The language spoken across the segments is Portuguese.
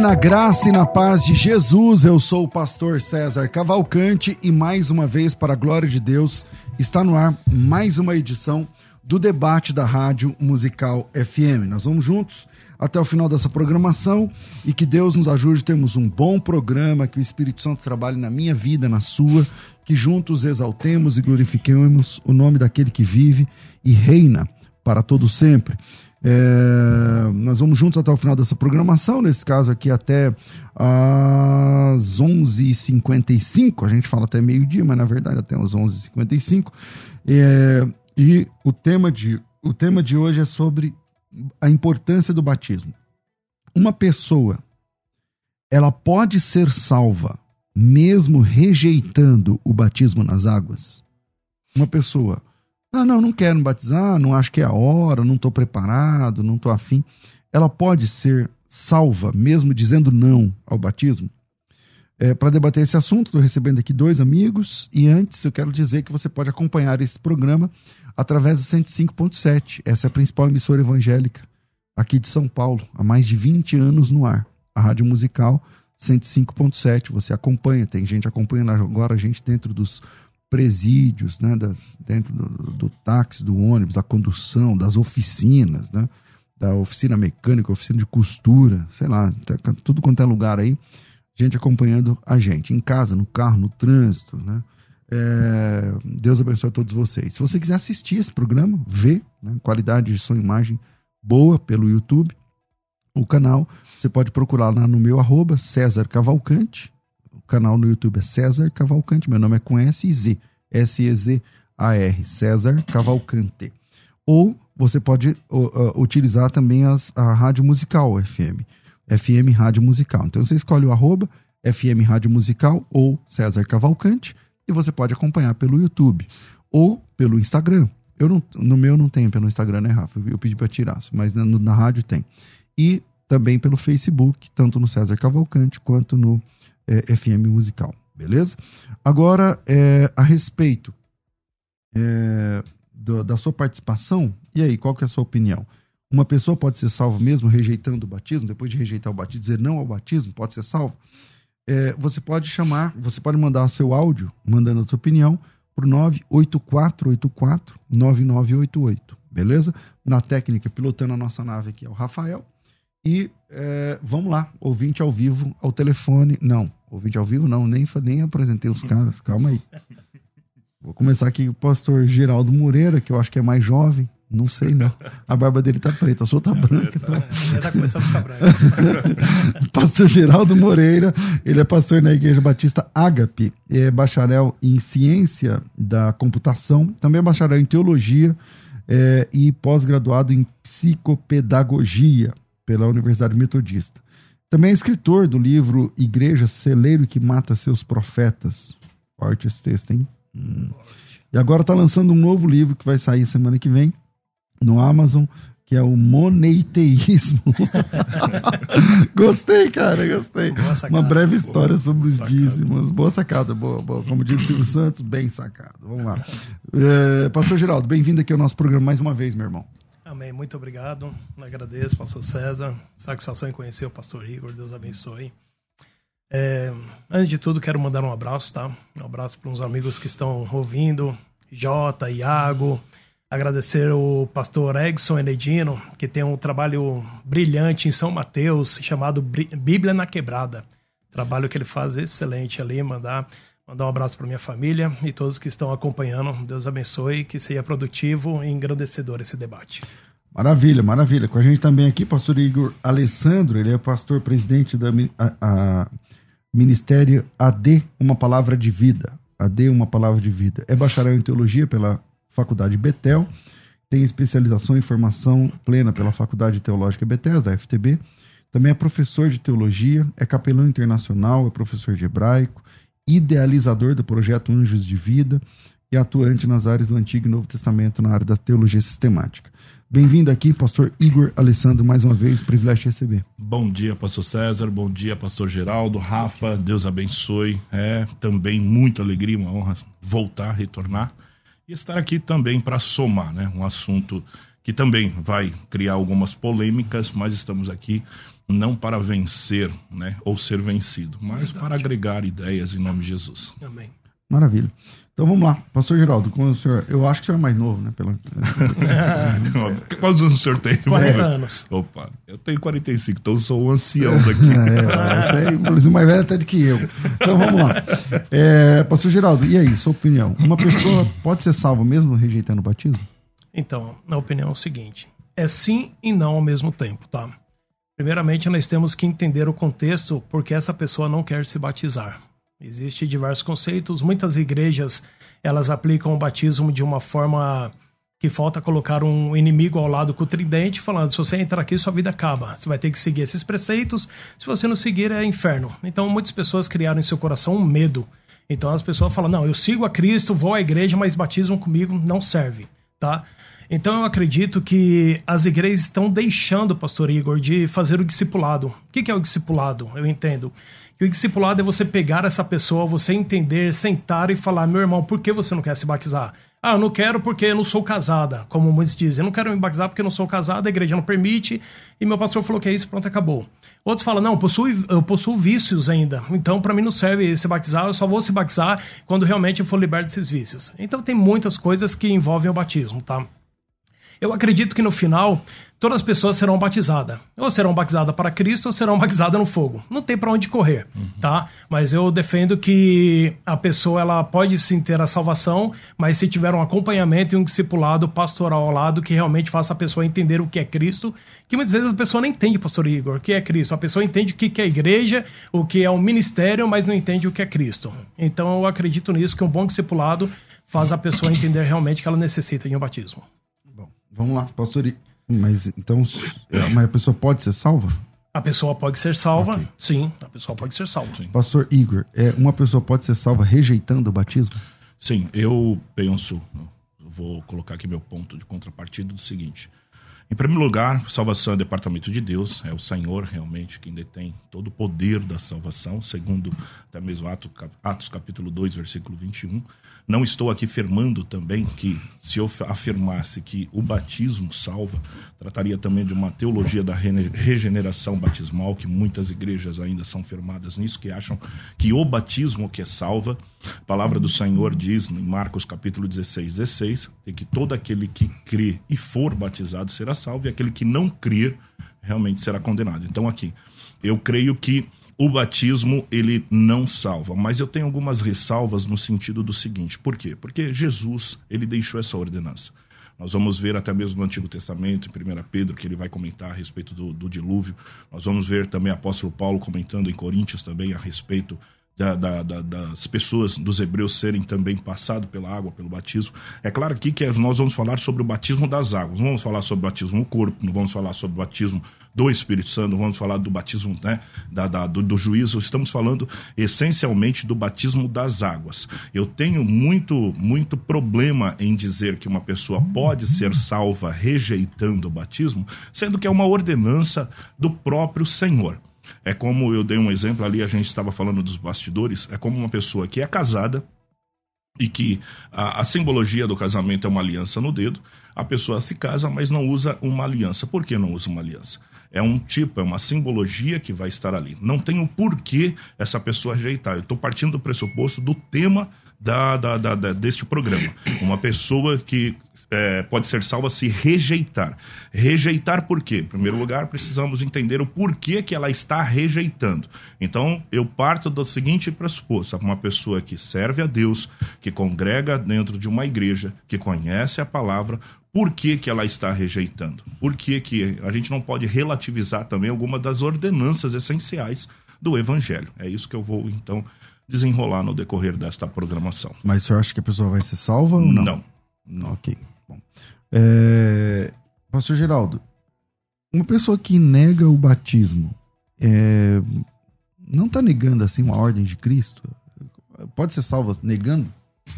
Na graça e na paz de Jesus. Eu sou o pastor César Cavalcante e mais uma vez, para a glória de Deus, está no ar mais uma edição do debate da Rádio Musical FM. Nós vamos juntos até o final dessa programação e que Deus nos ajude. Temos um bom programa, que o Espírito Santo trabalhe na minha vida, na sua, que juntos exaltemos e glorifiquemos o nome daquele que vive e reina para todo sempre. É, nós vamos juntos até o final dessa programação, nesse caso aqui até às 11h55, a gente fala até meio-dia, mas na verdade até às 11h55. É, e o tema, de, o tema de hoje é sobre a importância do batismo. Uma pessoa, ela pode ser salva mesmo rejeitando o batismo nas águas? Uma pessoa ah, não, não quero me batizar, não acho que é a hora, não estou preparado, não estou afim. Ela pode ser salva, mesmo dizendo não ao batismo? É, Para debater esse assunto, estou recebendo aqui dois amigos e antes eu quero dizer que você pode acompanhar esse programa através do 105.7. Essa é a principal emissora evangélica aqui de São Paulo, há mais de 20 anos no ar. A Rádio Musical 105.7. Você acompanha, tem gente acompanhando agora a gente dentro dos presídios, né, das, dentro do, do, táxi, do ônibus, da condução, das oficinas, né, da oficina mecânica, oficina de costura, sei lá, tá tudo quanto é lugar aí, gente acompanhando a gente, em casa, no carro, no trânsito, né. É, Deus abençoe a todos vocês. Se você quiser assistir esse programa, ver, né, qualidade de som e imagem boa pelo YouTube, o canal, você pode procurar lá no meu arroba César Cavalcante, canal no YouTube é César Cavalcante. Meu nome é com S e Z. S-E-Z-A-R. César Cavalcante. Ou você pode uh, utilizar também as, a rádio musical FM. FM Rádio Musical. Então você escolhe o arroba FM Rádio Musical ou César Cavalcante e você pode acompanhar pelo YouTube ou pelo Instagram. Eu não, no meu não tem pelo Instagram, né, Rafa? Eu pedi para tirar, mas na, na rádio tem. E também pelo Facebook, tanto no César Cavalcante quanto no é, FM musical, beleza? Agora, é, a respeito é, do, da sua participação, e aí, qual que é a sua opinião? Uma pessoa pode ser salva mesmo rejeitando o batismo, depois de rejeitar o batismo, dizer não ao batismo, pode ser salvo? É, você pode chamar, você pode mandar seu áudio, mandando a sua opinião, para 98484 9988, beleza? Na técnica, pilotando a nossa nave aqui é o Rafael. E é, vamos lá, ouvinte ao vivo, ao telefone. Não, ouvinte ao vivo não, nem, nem apresentei os caras, calma aí. Vou começar aqui com o pastor Geraldo Moreira, que eu acho que é mais jovem. Não sei, não. A barba dele tá preta, a sua tá branca. Então... Já tá começando a ficar branca. pastor Geraldo Moreira, ele é pastor na Igreja Batista Ágape, é bacharel em Ciência da Computação, também é bacharel em Teologia é, e pós-graduado em Psicopedagogia pela Universidade Metodista. Também é escritor do livro Igreja Celeiro que Mata Seus Profetas. Forte esse texto, hein? Hum. E agora está lançando um novo livro que vai sair semana que vem no Amazon, que é o Moneiteísmo. gostei, cara, gostei. Sacada, Uma breve história sobre os sacada. dízimos. Boa sacada, boa, boa. Como diz o Silvio Santos, bem sacado. Vamos lá. É, Pastor Geraldo, bem-vindo aqui ao nosso programa mais uma vez, meu irmão. Amém. Muito obrigado. Agradeço, pastor César. Satisfação em conhecer o pastor Igor. Deus abençoe. É, antes de tudo, quero mandar um abraço, tá? Um abraço para uns amigos que estão ouvindo. Jota, Iago. Agradecer o pastor Egson Enedino, que tem um trabalho brilhante em São Mateus, chamado Bíblia na Quebrada. Trabalho que ele faz excelente ali. Mandar Mandar um abraço para minha família e todos que estão acompanhando. Deus abençoe, que seja produtivo e engrandecedor esse debate. Maravilha, maravilha. Com a gente também aqui, pastor Igor Alessandro, ele é pastor presidente da a, a Ministério AD, Uma Palavra de Vida. AD, Uma Palavra de Vida. É bacharel em teologia pela Faculdade Betel, tem especialização em formação plena pela Faculdade Teológica Bethesda, da FTB. Também é professor de teologia, é capelão internacional, é professor de hebraico, idealizador do projeto Anjos de Vida e atuante nas áreas do Antigo e Novo Testamento na área da teologia sistemática. Bem-vindo aqui, pastor Igor Alessandro, mais uma vez, privilégio de receber. Bom dia, pastor César, bom dia, pastor Geraldo, Rafa, Deus abençoe. É também muita alegria, uma honra voltar, retornar e estar aqui também para somar, né? Um assunto que também vai criar algumas polêmicas, mas estamos aqui não para vencer, né, ou ser vencido, mas Verdade. para agregar ideias em nome de Jesus. Amém. Maravilha. Então vamos lá, Pastor Geraldo, como o senhor, eu acho que o senhor é mais novo, né? Pela... Quantos anos o senhor tem? 40 anos. Opa, eu tenho 45, então eu sou um ancião daqui. é, você é inclusive mais velho até do que eu. Então vamos lá. É, Pastor Geraldo, e aí, sua opinião? Uma pessoa pode ser salva mesmo rejeitando o batismo? Então, a opinião é o seguinte: é sim e não ao mesmo tempo, tá? Primeiramente, nós temos que entender o contexto porque essa pessoa não quer se batizar. Existem diversos conceitos. Muitas igrejas elas aplicam o batismo de uma forma que falta colocar um inimigo ao lado com o tridente, falando: se você entrar aqui, sua vida acaba. Você vai ter que seguir esses preceitos. Se você não seguir, é inferno. Então, muitas pessoas criaram em seu coração um medo. Então, as pessoas falam: não, eu sigo a Cristo, vou à igreja, mas batismo comigo não serve, tá? Então eu acredito que as igrejas estão deixando, pastor Igor, de fazer o discipulado. O que é o discipulado? Eu entendo que o discipulado é você pegar essa pessoa, você entender, sentar e falar: meu irmão, por que você não quer se batizar? Ah, eu não quero porque eu não sou casada, como muitos dizem. Eu não quero me batizar porque eu não sou casada, a igreja não permite, e meu pastor falou que é isso, pronto, acabou. Outros falam, não, eu possuo, eu possuo vícios ainda, então para mim não serve se batizar, eu só vou se batizar quando realmente eu for liberto desses vícios. Então tem muitas coisas que envolvem o batismo, tá? Eu acredito que no final todas as pessoas serão batizadas. Ou serão batizadas para Cristo ou serão batizadas no fogo. Não tem para onde correr, uhum. tá? Mas eu defendo que a pessoa ela pode sim ter a salvação, mas se tiver um acompanhamento e um discipulado pastoral ao lado que realmente faça a pessoa entender o que é Cristo, que muitas vezes a pessoa não entende, pastor Igor, o que é Cristo. A pessoa entende o que é igreja, o que é o um ministério, mas não entende o que é Cristo. Então eu acredito nisso que um bom discipulado faz a pessoa entender realmente que ela necessita de um batismo. Vamos lá, pastor. Mas então, é, mas a pessoa pode ser salva? A pessoa pode ser salva, okay. sim, a pessoa pode ser salva. Sim. Pastor Igor, é, uma pessoa pode ser salva rejeitando o batismo? Sim, eu penso, vou colocar aqui meu ponto de contrapartida do seguinte. Em primeiro lugar, salvação é departamento de Deus, é o Senhor realmente quem detém todo o poder da salvação, segundo até mesmo Atos capítulo 2, versículo 21. Não estou aqui afirmando também que, se eu afirmasse que o batismo salva, trataria também de uma teologia da regeneração batismal, que muitas igrejas ainda são firmadas nisso, que acham que o batismo que é salva. A palavra do Senhor diz em Marcos capítulo 16, 16, que todo aquele que crê e for batizado será salvo, e aquele que não crer realmente será condenado. Então, aqui, eu creio que o batismo ele não salva, mas eu tenho algumas ressalvas no sentido do seguinte: por quê? Porque Jesus ele deixou essa ordenança. Nós vamos ver até mesmo no Antigo Testamento, em 1 Pedro, que ele vai comentar a respeito do, do dilúvio. Nós vamos ver também o apóstolo Paulo comentando em Coríntios também a respeito da, da, da, das pessoas, dos hebreus serem também passado pela água, pelo batismo. É claro aqui que nós vamos falar sobre o batismo das águas, não vamos falar sobre o batismo no corpo, não vamos falar sobre o batismo do Espírito Santo, vamos falar do batismo né, da, da do, do, juízo, estamos falando essencialmente do batismo das águas. Eu tenho muito, muito problema em dizer que uma pessoa pode ser salva rejeitando o batismo, sendo que é uma ordenança do próprio Senhor. É como eu dei um exemplo ali, a gente estava falando dos bastidores, é como uma pessoa que é casada e que a, a, simbologia do casamento é uma aliança no dedo, a pessoa se casa, mas não usa uma aliança. Por que não usa uma aliança? É um tipo, é uma simbologia que vai estar ali. Não tem o um porquê essa pessoa rejeitar. Eu estou partindo do pressuposto do tema da, da, da, da, deste programa. Uma pessoa que é, pode ser salva se rejeitar. Rejeitar por quê? Em primeiro lugar, precisamos entender o porquê que ela está rejeitando. Então, eu parto do seguinte pressuposto: uma pessoa que serve a Deus, que congrega dentro de uma igreja, que conhece a palavra, por que, que ela está rejeitando? Por que, que a gente não pode relativizar também alguma das ordenanças essenciais do Evangelho? É isso que eu vou, então, desenrolar no decorrer desta programação. Mas o senhor acha que a pessoa vai ser salva ou não? Não. não. Ok. Bom. É... Pastor Geraldo, uma pessoa que nega o batismo é... não está negando assim uma ordem de Cristo? Pode ser salva negando?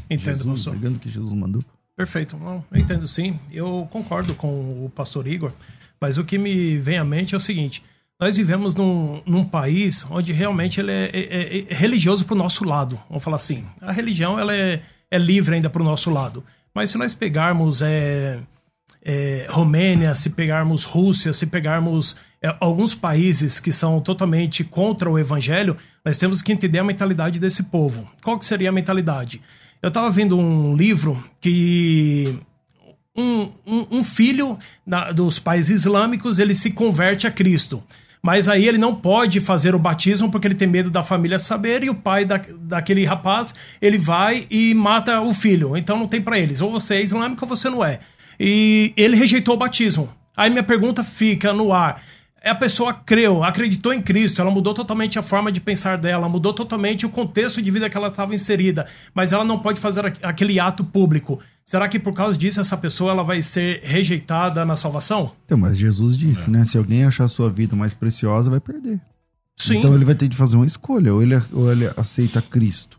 Entendo, Jesus, pastor. negando que Jesus mandou? Perfeito. Não, entendo sim. Eu concordo com o pastor Igor, mas o que me vem à mente é o seguinte: nós vivemos num, num país onde realmente ele é, é- é religioso para o nosso lado. Vamos falar assim. A religião ela é, é livre ainda para o nosso lado. Mas se nós pegarmos é, é, Romênia, se pegarmos Rússia, se pegarmos é, alguns países que são totalmente contra o evangelho, nós temos que entender a mentalidade desse povo. Qual que seria a mentalidade? Eu estava vendo um livro que um, um, um filho da- dos pais islâmicos ele se converte a Cristo. Mas aí ele não pode fazer o batismo porque ele tem medo da família saber e o pai da, daquele rapaz ele vai e mata o filho. Então não tem para eles. Ou você é islâmico ou você não é. E ele rejeitou o batismo. Aí minha pergunta fica no ar. A pessoa creu, acreditou em Cristo, ela mudou totalmente a forma de pensar dela, mudou totalmente o contexto de vida que ela estava inserida, mas ela não pode fazer aqu- aquele ato público. Será que por causa disso essa pessoa ela vai ser rejeitada na salvação? Então, mas Jesus disse, né? Se alguém achar a sua vida mais preciosa, vai perder. Sim. Então ele vai ter de fazer uma escolha. Ou ele, ou ele aceita Cristo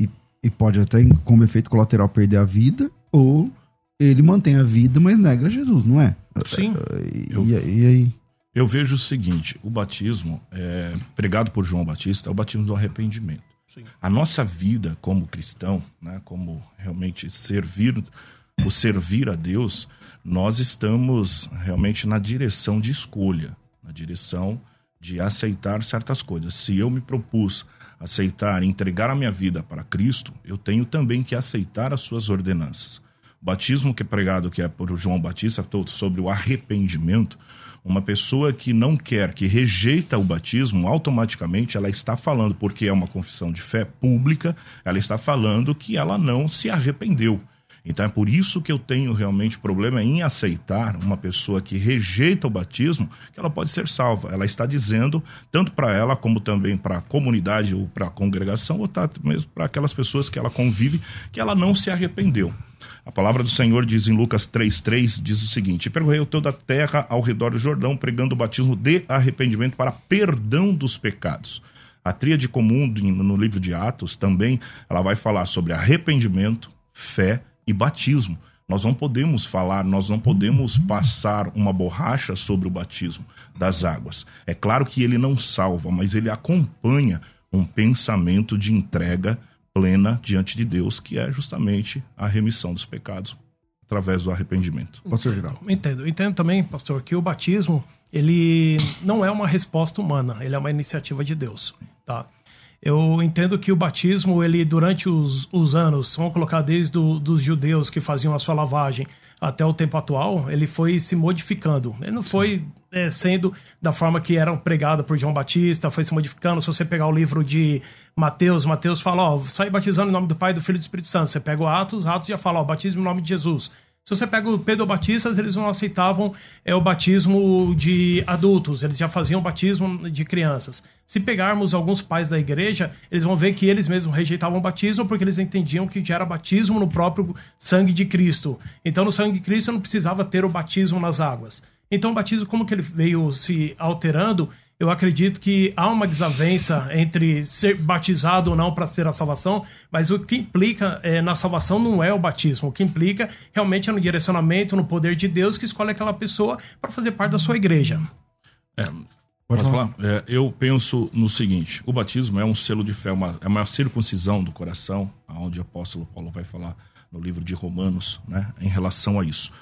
e, e pode até, como efeito colateral, perder a vida, ou ele mantém a vida, mas nega Jesus, não é? Sim. E, Eu- e aí? Eu vejo o seguinte: o batismo, é, pregado por João Batista, é o batismo do arrependimento. Sim. A nossa vida como cristão, né, como realmente servir, o servir a Deus, nós estamos realmente na direção de escolha, na direção de aceitar certas coisas. Se eu me propus aceitar, entregar a minha vida para Cristo, eu tenho também que aceitar as suas ordenanças. O batismo que é pregado, que é por João Batista, sobre o arrependimento, uma pessoa que não quer, que rejeita o batismo, automaticamente ela está falando, porque é uma confissão de fé pública, ela está falando que ela não se arrependeu. Então é por isso que eu tenho realmente problema em aceitar uma pessoa que rejeita o batismo, que ela pode ser salva. Ela está dizendo, tanto para ela como também para a comunidade ou para a congregação, ou tá mesmo para aquelas pessoas que ela convive, que ela não se arrependeu. A palavra do Senhor diz em Lucas 3,3, diz o seguinte: Percorreu toda a terra ao redor do Jordão, pregando o batismo de arrependimento para perdão dos pecados. A tríade comum no livro de Atos também, ela vai falar sobre arrependimento, fé e batismo. Nós não podemos falar, nós não podemos passar uma borracha sobre o batismo das águas. É claro que ele não salva, mas ele acompanha um pensamento de entrega plena diante de Deus, que é justamente a remissão dos pecados através do arrependimento. Pastor Geral. Entendo. Entendo também, pastor, que o batismo, ele não é uma resposta humana, ele é uma iniciativa de Deus, tá? Eu entendo que o batismo, ele durante os, os anos, vamos colocar desde do, dos judeus que faziam a sua lavagem até o tempo atual, ele foi se modificando. Ele não foi é, sendo da forma que era pregada por João Batista, foi se modificando. Se você pegar o livro de Mateus, Mateus fala, ó, sai batizando em nome do Pai, do Filho e do Espírito Santo. Você pega o Atos, Atos já fala, ó, batismo em nome de Jesus. Se você pega o Pedro Batistas, eles não aceitavam é, o batismo de adultos, eles já faziam batismo de crianças. Se pegarmos alguns pais da igreja, eles vão ver que eles mesmos rejeitavam o batismo porque eles entendiam que já era batismo no próprio sangue de Cristo. Então, no sangue de Cristo não precisava ter o batismo nas águas. Então, o batismo, como que ele veio se alterando, eu acredito que há uma desavença entre ser batizado ou não para ter a salvação, mas o que implica é, na salvação não é o batismo. O que implica realmente é no direcionamento, no poder de Deus que escolhe aquela pessoa para fazer parte da sua igreja. É, Pode posso falar. falar? É, eu penso no seguinte: o batismo é um selo de fé, uma, é uma circuncisão do coração, aonde o apóstolo Paulo vai falar no livro de Romanos, né, em relação a isso.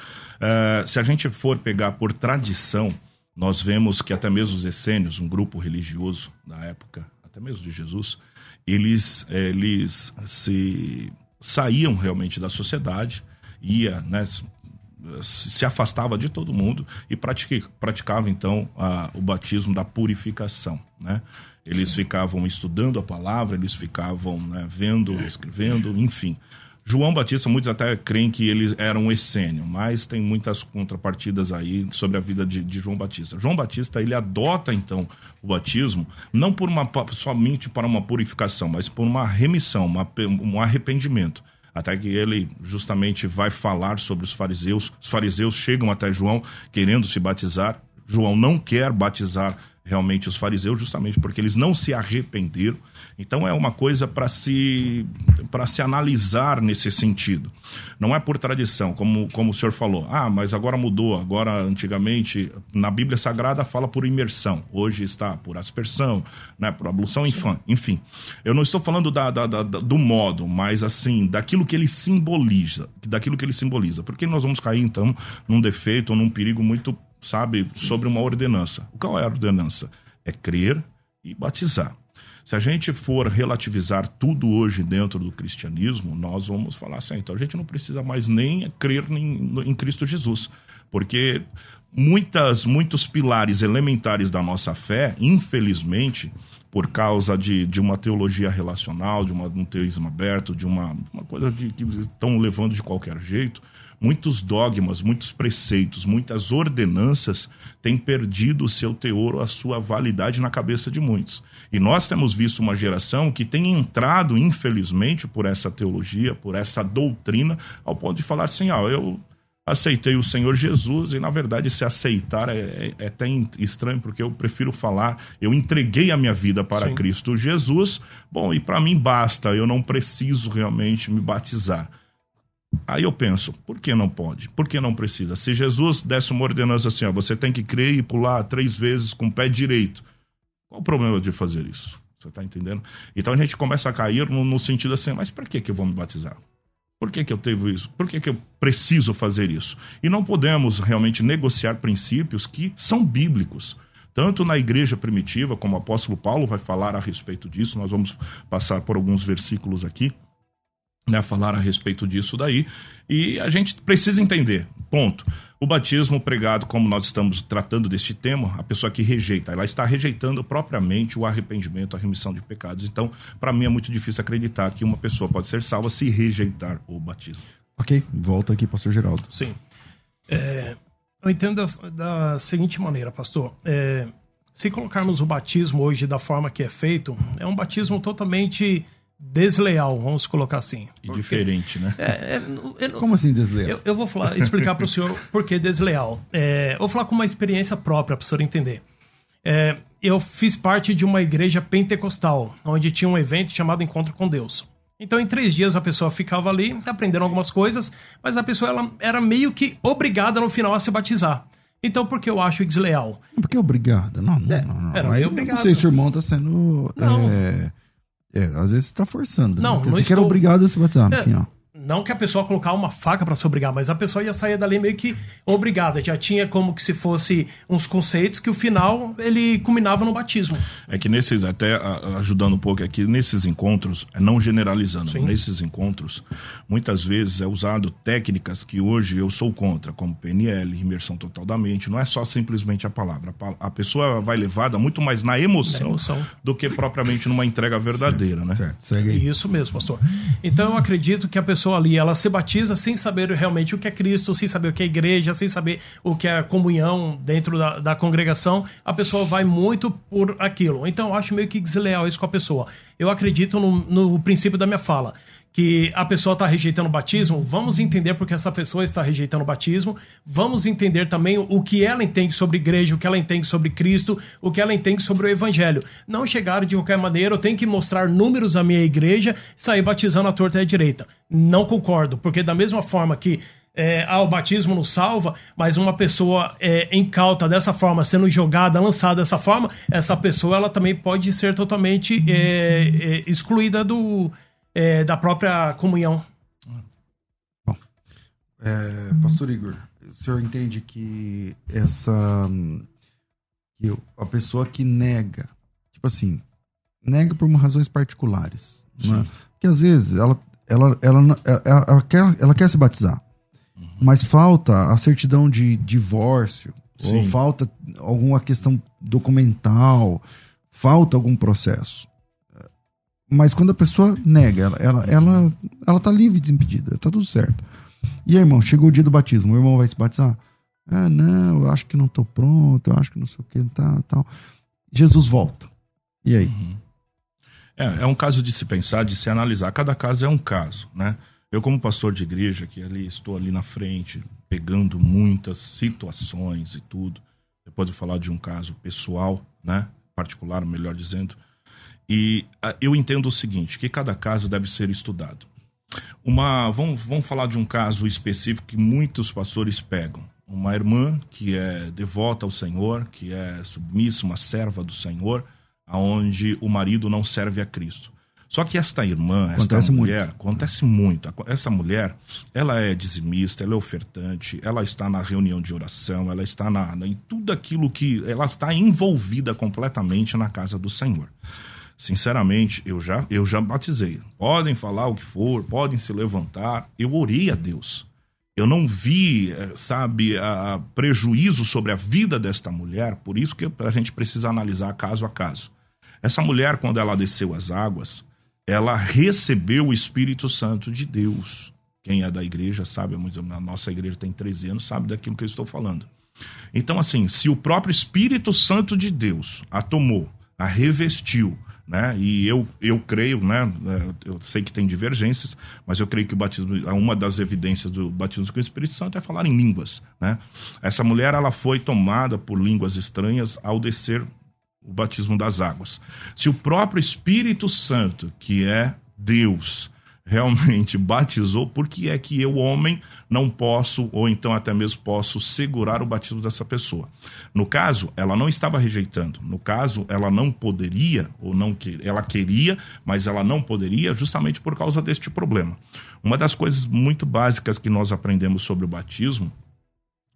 É, se a gente for pegar por tradição, nós vemos que até mesmo os essênios, um grupo religioso da época, até mesmo de Jesus, eles, eles se saíam realmente da sociedade ia, né, se afastava de todo mundo e pratica, praticava então a, o batismo da purificação, né? Eles Sim. ficavam estudando a palavra, eles ficavam né, vendo, escrevendo, enfim. João Batista, muitos até creem que ele era um essênio, mas tem muitas contrapartidas aí sobre a vida de, de, João Batista. João Batista, ele adota então o batismo, não por uma, somente para uma purificação, mas por uma remissão, uma, um arrependimento. Até que ele justamente vai falar sobre os fariseus. Os fariseus chegam até João querendo se batizar. João não quer batizar realmente os fariseus, justamente porque eles não se arrependeram. Então é uma coisa para se para se analisar nesse sentido. Não é por tradição, como, como o senhor falou. Ah, mas agora mudou. Agora, antigamente, na Bíblia Sagrada fala por imersão. Hoje está por aspersão, né, por ablução, enfim. enfim. Eu não estou falando da, da, da, do modo, mas assim, daquilo que ele simboliza. Daquilo que ele simboliza. Porque nós vamos cair, então, num defeito ou num perigo muito sabe, sobre uma ordenança. Qual é a ordenança? É crer e batizar. Se a gente for relativizar tudo hoje dentro do cristianismo, nós vamos falar assim, então a gente não precisa mais nem crer em, Cristo Jesus, porque muitas, muitos pilares elementares da nossa fé, infelizmente, por causa de, de uma teologia relacional, de, uma, um teísmo aberto, de uma, uma coisa que, que estão levando de qualquer jeito, muitos dogmas, muitos preceitos, muitas ordenanças têm perdido o seu teor, a sua validade na cabeça de muitos. E nós temos visto uma geração que tem entrado, infelizmente, por essa teologia, por essa doutrina, ao ponto de falar assim: ah, eu aceitei o Senhor Jesus, e na verdade se aceitar é, é, é até estranho, porque eu prefiro falar, eu entreguei a minha vida para Sim. Cristo Jesus, bom, e para mim basta, eu não preciso realmente me batizar. Aí eu penso, por que não pode? Por que não precisa? Se Jesus desse uma ordenança assim, ó, você tem que crer e pular três vezes com o pé direito, qual o problema de fazer isso? Você está entendendo? Então a gente começa a cair no, no sentido assim, mas para que, que eu vou me batizar? Por que, que eu tenho isso? Por que, que eu preciso fazer isso? E não podemos realmente negociar princípios que são bíblicos. Tanto na igreja primitiva, como o apóstolo Paulo vai falar a respeito disso, nós vamos passar por alguns versículos aqui né, falar a respeito disso daí. E a gente precisa entender, ponto. O batismo pregado, como nós estamos tratando deste tema, a pessoa que rejeita, ela está rejeitando propriamente o arrependimento, a remissão de pecados. Então, para mim é muito difícil acreditar que uma pessoa pode ser salva se rejeitar o batismo. Ok, volta aqui, pastor Geraldo. Sim. É, eu entendo da, da, seguinte maneira, pastor. É, se colocarmos o batismo hoje da forma que é feito, é um batismo totalmente desleal, vamos colocar assim. E porque, diferente, né? É, é, Como assim desleal? Eu, eu vou falar, explicar para o senhor por que desleal. É, eu vou falar com uma experiência própria para o senhor entender. É, eu fiz parte de uma igreja pentecostal, onde tinha um evento chamado Encontro com Deus. Então, em três dias, a pessoa ficava ali, aprendendo algumas coisas, mas a pessoa ela era meio que obrigada no final a se batizar. Então, por que eu acho desleal? Por que obrigada? Não, não, é, não. não. Era Aí, obrigado. Não sei se o irmão está sendo... Não. É é, às vezes você tá forçando. Não, né? não você estou... quer obrigado a se batizar, é, enfim, ó. Não que a pessoa colocar uma faca para se obrigar, mas a pessoa ia sair dali meio que obrigada. Já tinha como que se fosse uns conceitos que o final ele culminava no batismo. É que nesses, até ajudando um pouco aqui, nesses encontros, é não generalizando, Sim. nesses encontros, muitas vezes é usado técnicas que hoje eu sou contra, como PNL, imersão total da mente. Não é só simplesmente a palavra. A pessoa vai levada muito mais na emoção, na emoção. do que propriamente numa entrega verdadeira, certo, né? Certo. Segue aí. Isso mesmo, pastor. Então eu acredito que a pessoa ali, ela se batiza sem saber realmente o que é Cristo, sem saber o que é igreja, sem saber o que é comunhão dentro da, da congregação, a pessoa vai muito por aquilo. Então eu acho meio que desleal isso com a pessoa. Eu acredito no, no princípio da minha fala que a pessoa está rejeitando o batismo, vamos entender porque essa pessoa está rejeitando o batismo, vamos entender também o que ela entende sobre igreja, o que ela entende sobre Cristo, o que ela entende sobre o evangelho. Não chegar de qualquer maneira, eu tenho que mostrar números à minha igreja e sair batizando a torta e a direita. Não concordo, porque da mesma forma que é, ah, o batismo não salva, mas uma pessoa é, incauta dessa forma, sendo jogada, lançada dessa forma, essa pessoa ela também pode ser totalmente é, é excluída do, é, da própria comunhão. Bom, é, Pastor Igor, o senhor entende que essa que a pessoa que nega, tipo assim, nega por razões particulares, né? porque às vezes ela ela, ela, ela, ela, quer, ela quer se batizar, mas falta a certidão de divórcio, ou Sim. falta alguma questão documental, falta algum processo. Mas quando a pessoa nega, ela, ela, ela, ela tá livre, desimpedida, tá tudo certo. E aí, irmão, chegou o dia do batismo, o irmão vai se batizar? Ah, não, eu acho que não tô pronto, eu acho que não sei o que, tá, tal. Jesus volta. E aí? É, é um caso de se pensar, de se analisar. Cada caso é um caso, né? Eu, como pastor de igreja, que ali estou ali na frente, pegando muitas situações e tudo. Depois eu falar de um caso pessoal, né? Particular, melhor dizendo. E ah, eu entendo o seguinte, que cada caso deve ser estudado. Uma, vamos, vamos falar de um caso específico que muitos pastores pegam. Uma irmã que é devota ao Senhor, que é submissa, uma serva do Senhor, aonde o marido não serve a Cristo. Só que esta irmã, esta Acontece mulher, acontece muito. Essa mulher, ela é dizimista, ela é ofertante, ela está na reunião de oração, ela está na, na- em tudo aquilo que ela está envolvida completamente na casa do Senhor. Sinceramente, eu já, eu já batizei. Podem falar o que for, podem se levantar. Eu orei a Deus. Eu não vi, eh, sabe, a, prejuízo sobre a vida desta mulher, por isso que a gente precisa analisar caso a caso. Essa mulher, quando ela desceu as águas, ela recebeu o Espírito Santo de Deus. Quem é da igreja sabe, a nossa igreja tem 13 anos, sabe daquilo que eu estou falando. Então, assim, se o próprio Espírito Santo de Deus a tomou, a revestiu, né? E eu, eu creio, né? eh, Eu sei que tem divergências, mas eu creio que o batismo, uma das evidências do batismo com o Espírito Santo é falar em línguas, né? Essa mulher, ela foi tomada por línguas estranhas ao descer o batismo das águas. Se o próprio Espírito Santo, que é Deus, realmente batizou, por que é que eu, homem, não posso, ou então até mesmo posso, segurar o batismo dessa pessoa? No caso, ela não estava rejeitando. No caso, ela não poderia, ou não que ela queria, mas ela não poderia, justamente por causa deste problema. Uma das coisas muito básicas que nós aprendemos sobre o batismo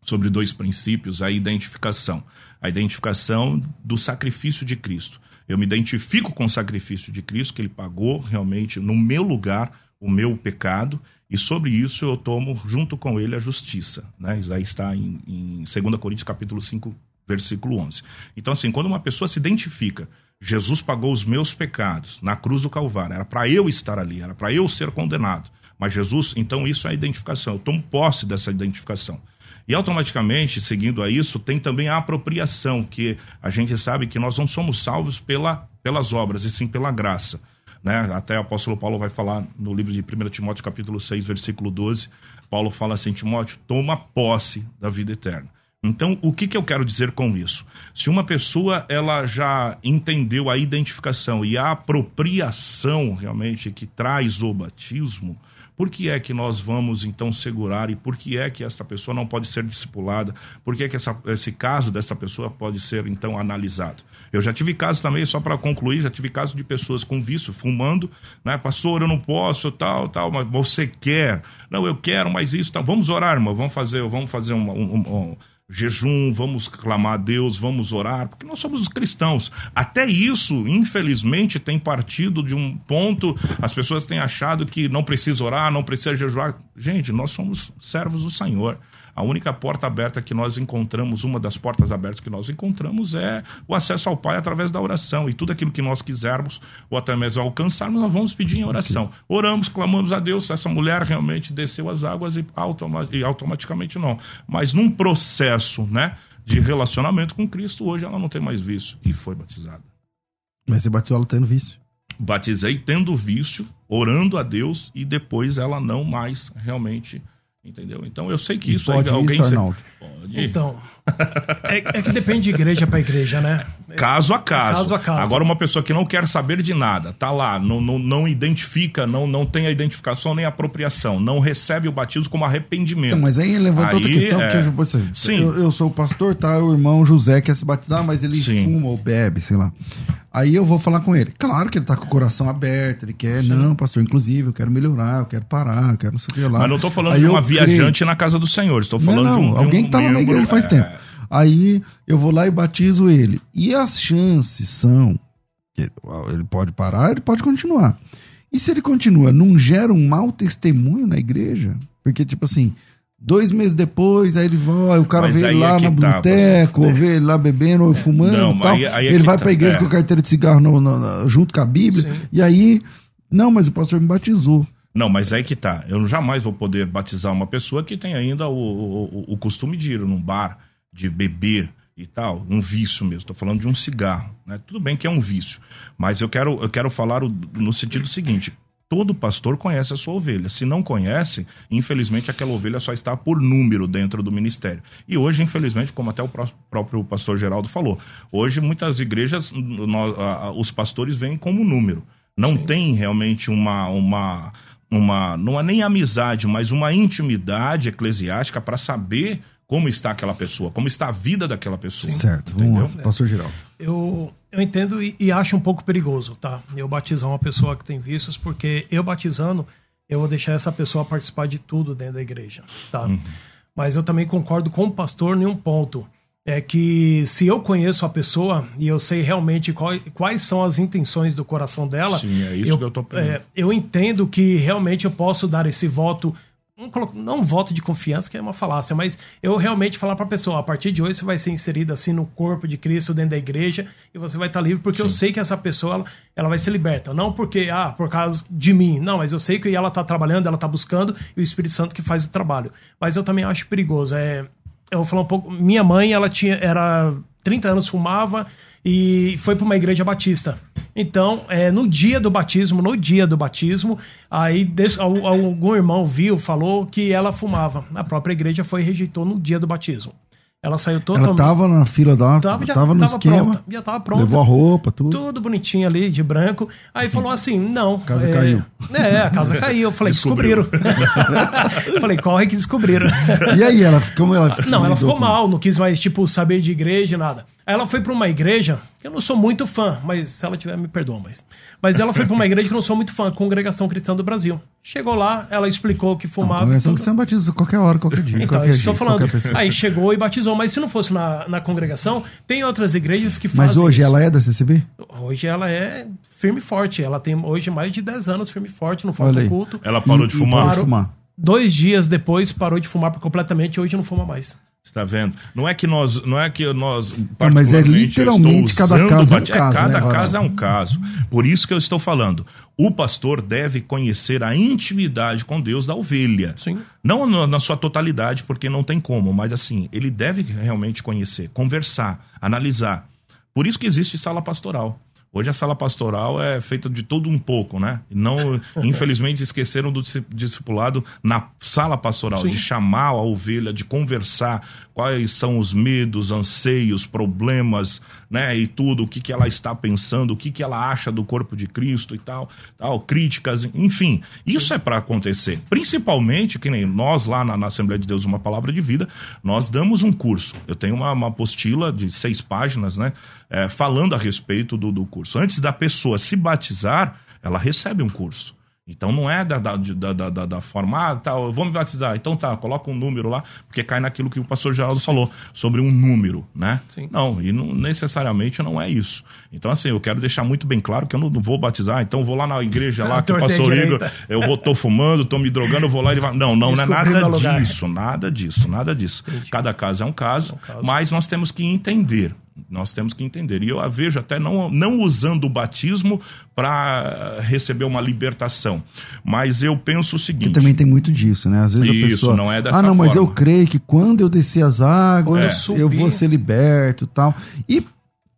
sobre dois princípios: a identificação. A identificação do sacrifício de Cristo. Eu me identifico com o sacrifício de Cristo, que ele pagou realmente no meu lugar o meu pecado, e sobre isso eu tomo junto com ele a justiça. Né? Isso aí está em, em 2 Coríntios capítulo 5, versículo 11. Então, assim, quando uma pessoa se identifica, Jesus pagou os meus pecados na cruz do Calvário, era para eu estar ali, era para eu ser condenado. Mas Jesus, então isso é a identificação, eu tomo posse dessa identificação. E automaticamente, seguindo a isso, tem também a apropriação, que a gente sabe que nós não somos salvos pela, pelas obras, e sim pela graça. Né? Até o apóstolo Paulo vai falar no livro de 1 Timóteo, capítulo 6, versículo 12. Paulo fala assim: Timóteo, toma posse da vida eterna. Então, o que, que eu quero dizer com isso? Se uma pessoa ela já entendeu a identificação e a apropriação realmente que traz o batismo, por que é que nós vamos então segurar e por que é que essa pessoa não pode ser discipulada? Por que é que essa, esse caso dessa pessoa pode ser então analisado? Eu já tive casos também, só para concluir, já tive casos de pessoas com vício, fumando, né? Pastor, eu não posso, tal, tal, mas você quer. Não, eu quero, mas isso, tal. Vamos orar, irmão, vamos fazer, vamos fazer um, um, um jejum, vamos clamar a Deus, vamos orar, porque nós somos cristãos. Até isso, infelizmente, tem partido de um ponto, as pessoas têm achado que não precisa orar, não precisa jejuar. Gente, nós somos servos do Senhor. A única porta aberta que nós encontramos, uma das portas abertas que nós encontramos é o acesso ao Pai através da oração. E tudo aquilo que nós quisermos, ou até mesmo alcançarmos, nós vamos pedir em oração. Oramos, clamamos a Deus. Essa mulher realmente desceu as águas e, automa e automaticamente não. Mas num processo né, de relacionamento com Cristo, hoje ela não tem mais vício. E foi batizada. Mas você batizou ela tendo vício. Batizei tendo vício, orando a Deus, e depois ela não mais realmente. Entendeu? Então eu sei que isso pode aí alguém. isso, se-? Pode. Então, é, é que depende de igreja para igreja, né? Caso a caso. Caso a caso. Agora, uma pessoa que não quer saber de nada, tá lá, não, não, não identifica, não, não tem a identificação nem a apropriação, não recebe o batismo como arrependimento. Então, mas aí levantou outra questão, é. porque você, Sim. Eu, eu sou o pastor, tá? O irmão José quer se batizar, mas ele Sim. fuma ou bebe, sei lá. Aí eu vou falar com ele. Claro que ele tá com o coração aberto, ele quer, não, pastor, inclusive, eu quero melhorar, eu quero parar, eu quero não sei o que lá. Mas não estou falando Aí de uma creio. viajante na casa do Senhor, estou falando não, de não, um. de alguém um que tá lá na membro, igreja faz é, tempo. Aí eu vou lá e batizo ele. E as chances são que ele pode parar, ele pode continuar. E se ele continua, não gera um mau testemunho na igreja? Porque, tipo assim, Dois meses depois, aí ele vai, o cara Mas vê ele lá é no tá, boteco, ou vê ele lá bebendo, ou fumando Não, e tal. aí- aí é ele vai tá, pra igreja é. com a carteira de cigarro no- no- no- junto com a Bíblia. Sim. E aí, não, mas o pastor me batizou. Não, mas aí que tá. Eu jamais vou poder batizar uma pessoa que tem ainda o, o, o costume de ir num bar, de beber e tal, um vício mesmo. Estou falando de um cigarro. Né? Tudo bem que é um vício, mas eu quero, eu quero falar o- no sentido seguinte: todo pastor conhece a sua ovelha. Se não conhece, infelizmente aquela ovelha só está por número dentro do ministério. E hoje, infelizmente, como até o pró- próprio pastor Geraldo falou, hoje muitas igrejas, nós- os pastores vêm como número. Não tem realmente uma, uma, uma. Não é nem amizade, mas uma intimidade eclesiástica para saber como está aquela pessoa, como está a vida daquela pessoa. Certo, Entendeu? vamos lá, pastor Geraldo. Eu, eu entendo e, e acho um pouco perigoso, tá? Eu batizar uma pessoa que tem vícios, porque eu batizando, eu vou deixar essa pessoa participar de tudo dentro da igreja, tá? Mas eu também concordo com o pastor em um ponto. É que se eu conheço a pessoa e eu sei realmente qual- quais são as intenções do coração dela, Sim, é isso que eu tô pensando. é, eu entendo que realmente eu posso dar esse voto, não, um voto de confiança, que é uma falácia, mas eu realmente falar para a pessoa, a partir de hoje você vai ser inserido assim no corpo de Cristo dentro da igreja e você vai estar livre, porque eu sei que essa pessoa ela, ela vai ser liberta, não porque ah, por causa de mim, não, mas eu sei que ela está trabalhando, ela está buscando e o Espírito Santo que faz o trabalho. Mas eu também acho perigoso, é eu vou falar um pouco. Minha mãe, ela tinha. Era 30 anos, fumava e foi para uma igreja batista. Então, é, no dia do batismo, no dia do batismo, aí algum irmão viu, falou que ela fumava. A própria igreja foi e rejeitou no dia do batismo. Ela saiu totalmente. Ela tava na fila da. Tava, Tava, já no tava esquema. pronta, já tava pronta. Levou a roupa, tudo. Tudo bonitinho ali, de branco. Aí falou assim: não. A casa caiu. É, a casa caiu. Eu falei: Descobriu. descobriram. falei: corre que descobriram. E aí, ela, como ela Não, ela ficou mal, isso? não quis mais, tipo, saber de igreja, nada. Aí ela foi pra uma igreja, que eu não sou muito fã, mas se ela tiver, me perdoa, mas. Mas ela foi pra uma igreja que eu não sou muito fã, Congregação Cristã do Brasil. Chegou lá, ela explicou que Não, fumava. congregação tudo. que você batiza qualquer hora, qualquer dia. Então, qualquer isso que eu tô jeito, falando. Aí chegou e batizou, mas se não fosse na, na congregação, tem outras igrejas que fazem Mas hoje isso. ela é da CCB? Hoje ela é firme e forte. Ela tem hoje mais de 10 anos firme e forte, não falta Olha aí. culto. Ela parou E- de fumar. parou de fumar. Dois dias depois parou de fumar completamente e hoje não fuma mais. Você tá vendo? Não é que nós, não é que nós mas é literalmente cada caso é um caso, cada né, caso é um caso. Por isso que eu estou falando. O pastor deve conhecer a intimidade com Deus da ovelha. Sim. Não na, na sua totalidade, porque não tem como, mas assim, ele deve realmente conhecer, conversar, analisar. Por isso que existe sala pastoral. Hoje a sala pastoral é feita de tudo um pouco, né? Não, infelizmente, esqueceram do disci- discipulado na sala pastoral, Sim. de chamar a ovelha, de conversar quais são os medos, anseios, problemas, né? E tudo, o que, que ela está pensando, o que, que ela acha do corpo de Cristo e tal, tal críticas, enfim. Isso é para acontecer. Principalmente, que nem nós lá na, na Assembleia de Deus, uma palavra de vida, nós damos um curso. Eu tenho uma, uma apostila de seis páginas, né? É, falando a respeito do, do curso. Antes da pessoa se batizar, ela recebe um curso. Então não é da, da, da, da, da- forma, ah, tá, eu vou me batizar. Então tá, coloca um número lá, porque cai naquilo que o pastor Geraldo falou, sobre um número, né? Sim. Não, e não, necessariamente não é isso. Então, assim, eu quero deixar muito bem claro que eu não, não vou batizar, então eu vou lá na igreja lá, que o pastor. Igor, eu vou, tô fumando, tô me drogando, eu vou lá e ele vai. Não, não, não é nada disso, nada disso, nada disso. Cada caso é um caso, É um caso. mas nós temos que entender. Nós temos que entender. E eu a vejo até não, não usando o batismo para receber uma libertação. Mas eu penso o E seguinte. também tem muito disso, né? Às vezes a Isso, pessoa. não é dessa ah, não, mas eu forma. creio que quando eu descer as águas, É. eu vou ser liberto e tal. E,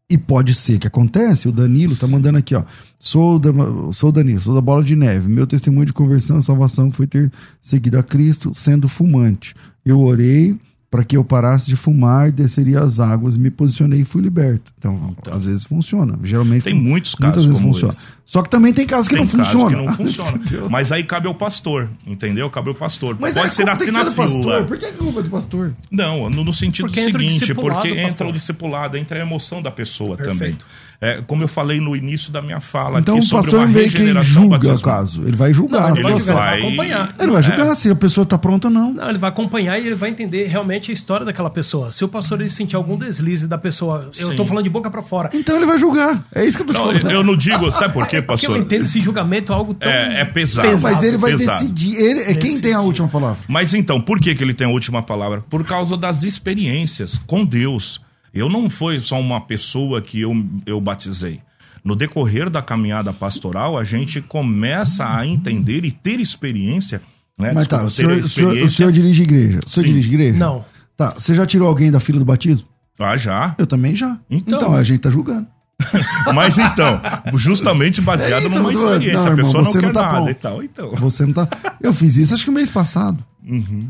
e pode ser que acontece. O Danilo tá mandando aqui, ó. Sou, da, sou o Danilo, sou da Bola de Neve. Meu testemunho de conversão e salvação foi ter seguido a Cristo sendo fumante. Eu orei para que eu parasse de fumar, desceria as águas, me posicionei e fui liberto. Então, às vezes funciona. Geralmente Tem muitos muitas casos vezes como funciona. esse. Só que também tem casos que Tem não casos funcionam. que não funciona. Mas aí cabe ao pastor, entendeu? Cabe ao pastor. Mas Pode é, ser até na ser pastor? Por que é culpa do pastor? Não, no, no sentido Porque seguinte, porque entra o discipulado, entra a emoção da pessoa Perfeito. também. É, como eu falei no início da minha fala Então aqui o sobre pastor uma não veio que regeneração julga o caso. Ele vai julgar. Não, ele vai Ele julgar, vai- vai acompanhar. Ele vai julgar É. se a pessoa tá pronta ou não. Não, ele vai acompanhar e ele vai entender realmente a história daquela pessoa. Se o pastor ele sentir algum deslize da pessoa, eu tô falando de boca pra fora. Então ele vai julgar. É isso que eu tô Não, falando. eu não digo, sabe por quê, Porque eu pastor? entendo esse julgamento algo tão É, é pesado. Mas ele vai pesado. decidir. Ele, é quem tem a última palavra? Mas então, por que, que ele tem a última palavra? Por causa das experiências com Deus. Eu não fui só uma pessoa que eu, eu batizei. No decorrer da caminhada pastoral, a gente começa a entender e ter experiência. Né? Mas tá, o senhor, o senhor- o senhor dirige igreja. O senhor Sim. dirige igreja? Não. Tá, você já tirou alguém da fila do batismo? Ah, já. Eu também já. Então. Então, a gente tá julgando. Mas então, justamente baseado É isso, numa experiência. Não, a irmão, pessoa não você quer não tá nada pronto. e tal. Então. Você não tá. Eu fiz isso acho que mês passado. Uhum.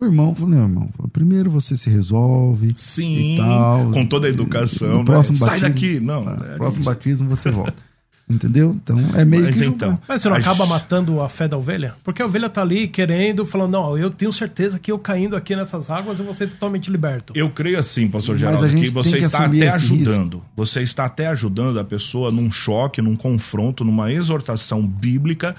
O irmão falou: não, irmão, primeiro você se resolve. Sim, e tal. com toda a educação. Né? próximo Sai batismo- daqui. Não, Ah, é próximo isso. batismo você volta. Entendeu? Então é meio Mas que. então. Mas você não acaba gente- matando a fé da ovelha? Porque a ovelha tá ali querendo, falando, não, eu tenho certeza que eu caindo aqui nessas águas eu vou ser totalmente liberto. Eu creio assim, pastor Mas Geraldo, a gente que você que está até ajudando. Você está até ajudando a pessoa num choque, num confronto, numa exortação bíblica,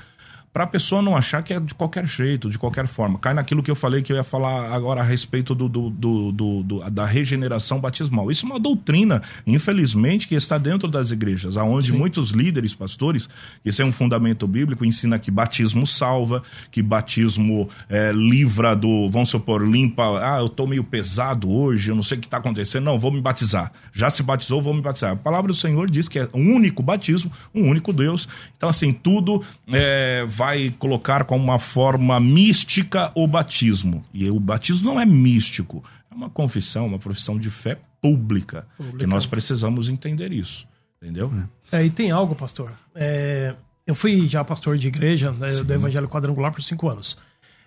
para a pessoa não achar que é de qualquer jeito, de qualquer forma. Cai naquilo que eu falei que eu ia falar agora a respeito do, do- do- do- da regeneração batismal. Isso é uma doutrina, infelizmente, que está dentro das igrejas, aonde muitos líderes, pastores, isso é um fundamento bíblico, ensina que batismo salva, que batismo é, livra do, vamos supor, limpa, ah, eu tô meio pesado hoje, eu não sei o que está acontecendo, não, vou me batizar. Já se batizou, vou me batizar. A palavra do Senhor diz que é um único batismo, um único Deus. Então, assim, tudo é, vai colocar como uma forma mística o batismo. E o batismo não é místico, é uma confissão, uma profissão de fé pública, que nós precisamos entender isso. Entendeu? É, e tem algo, pastor. É, eu fui já pastor de igreja né, do Evangelho Quadrangular por cinco anos.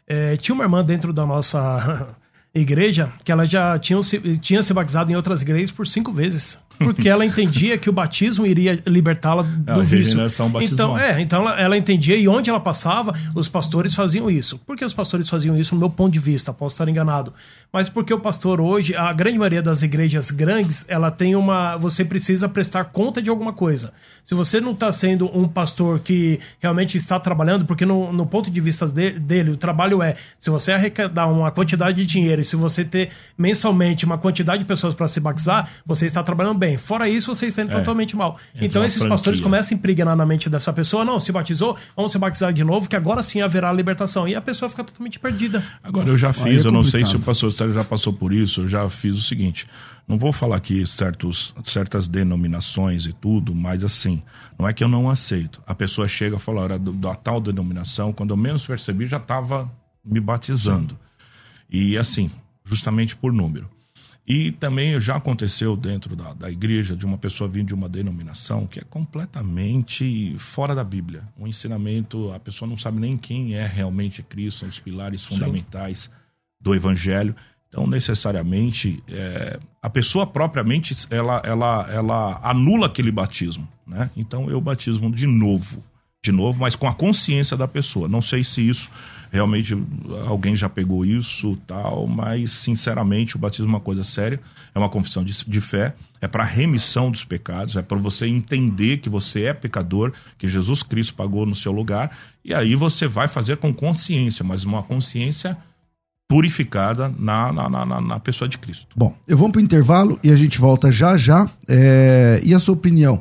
É, tinha uma irmã dentro da nossa igreja que ela já tinha se, tinha se batizado em outras igrejas por cinco vezes. Porque ela entendia que o batismo iria libertá-la É, do vício. regeneração batismal. Então, é, então ela, ela entendia e onde ela passava, os pastores faziam isso. Por que os pastores faziam isso, no meu ponto de vista? Posso estar enganado. Mas porque o pastor hoje, a grande maioria das igrejas grandes, ela tem uma. Você precisa prestar conta de alguma coisa. Se você não está sendo um pastor que realmente está trabalhando, porque no, no ponto de vista de- dele, o trabalho é: se você arrecadar uma quantidade de dinheiro e se você ter mensalmente uma quantidade de pessoas para se batizar, você está trabalhando bem. Fora isso, você está indo totalmente mal. Entra Então esses franquia. pastores começam a impregnar na mente dessa pessoa: não, se batizou, vamos se batizar de novo, que agora sim haverá libertação. E a pessoa fica totalmente perdida. Agora, eu já Aí fiz, é eu não sei se o pastor Sérgio já passou por isso, eu já fiz o seguinte. Não vou falar aqui certos, certas denominações e tudo, mas assim, não é que eu não aceito. A pessoa chega e fala, da tal denominação, quando eu menos percebi, já estava me batizando. E assim, justamente por número. E também já aconteceu dentro da, da igreja de uma pessoa vindo de uma denominação que é completamente fora da Bíblia. Um ensinamento, a pessoa não sabe nem quem é realmente Cristo, são os pilares fundamentais do Evangelho. Então, necessariamente, é, a pessoa propriamente, ela, ela, ela anula aquele batismo. Né? Então, eu batismo de novo. De novo, mas com a consciência da pessoa. Não sei se isso realmente alguém já pegou isso tal, mas sinceramente o batismo é uma coisa séria, é uma confissão de, de fé, é para remissão dos pecados, é para você entender que você é pecador, que Jesus Cristo pagou no seu lugar, e aí você vai fazer com consciência, mas uma consciência purificada na, na, na, na- pessoa de Cristo. Bom, eu vou pro intervalo e a gente volta já já. É, E a sua opinião?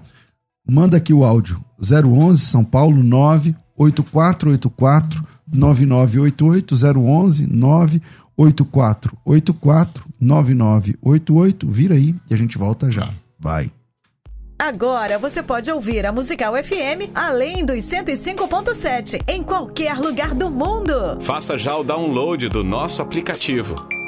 Manda aqui o áudio. 011 São Paulo 98484 9988 011 98484 9988. Vira aí e a gente volta já. Vai. Agora você pode ouvir a Musical FM além dos 105.7 em qualquer lugar do mundo. Faça já o download do nosso aplicativo.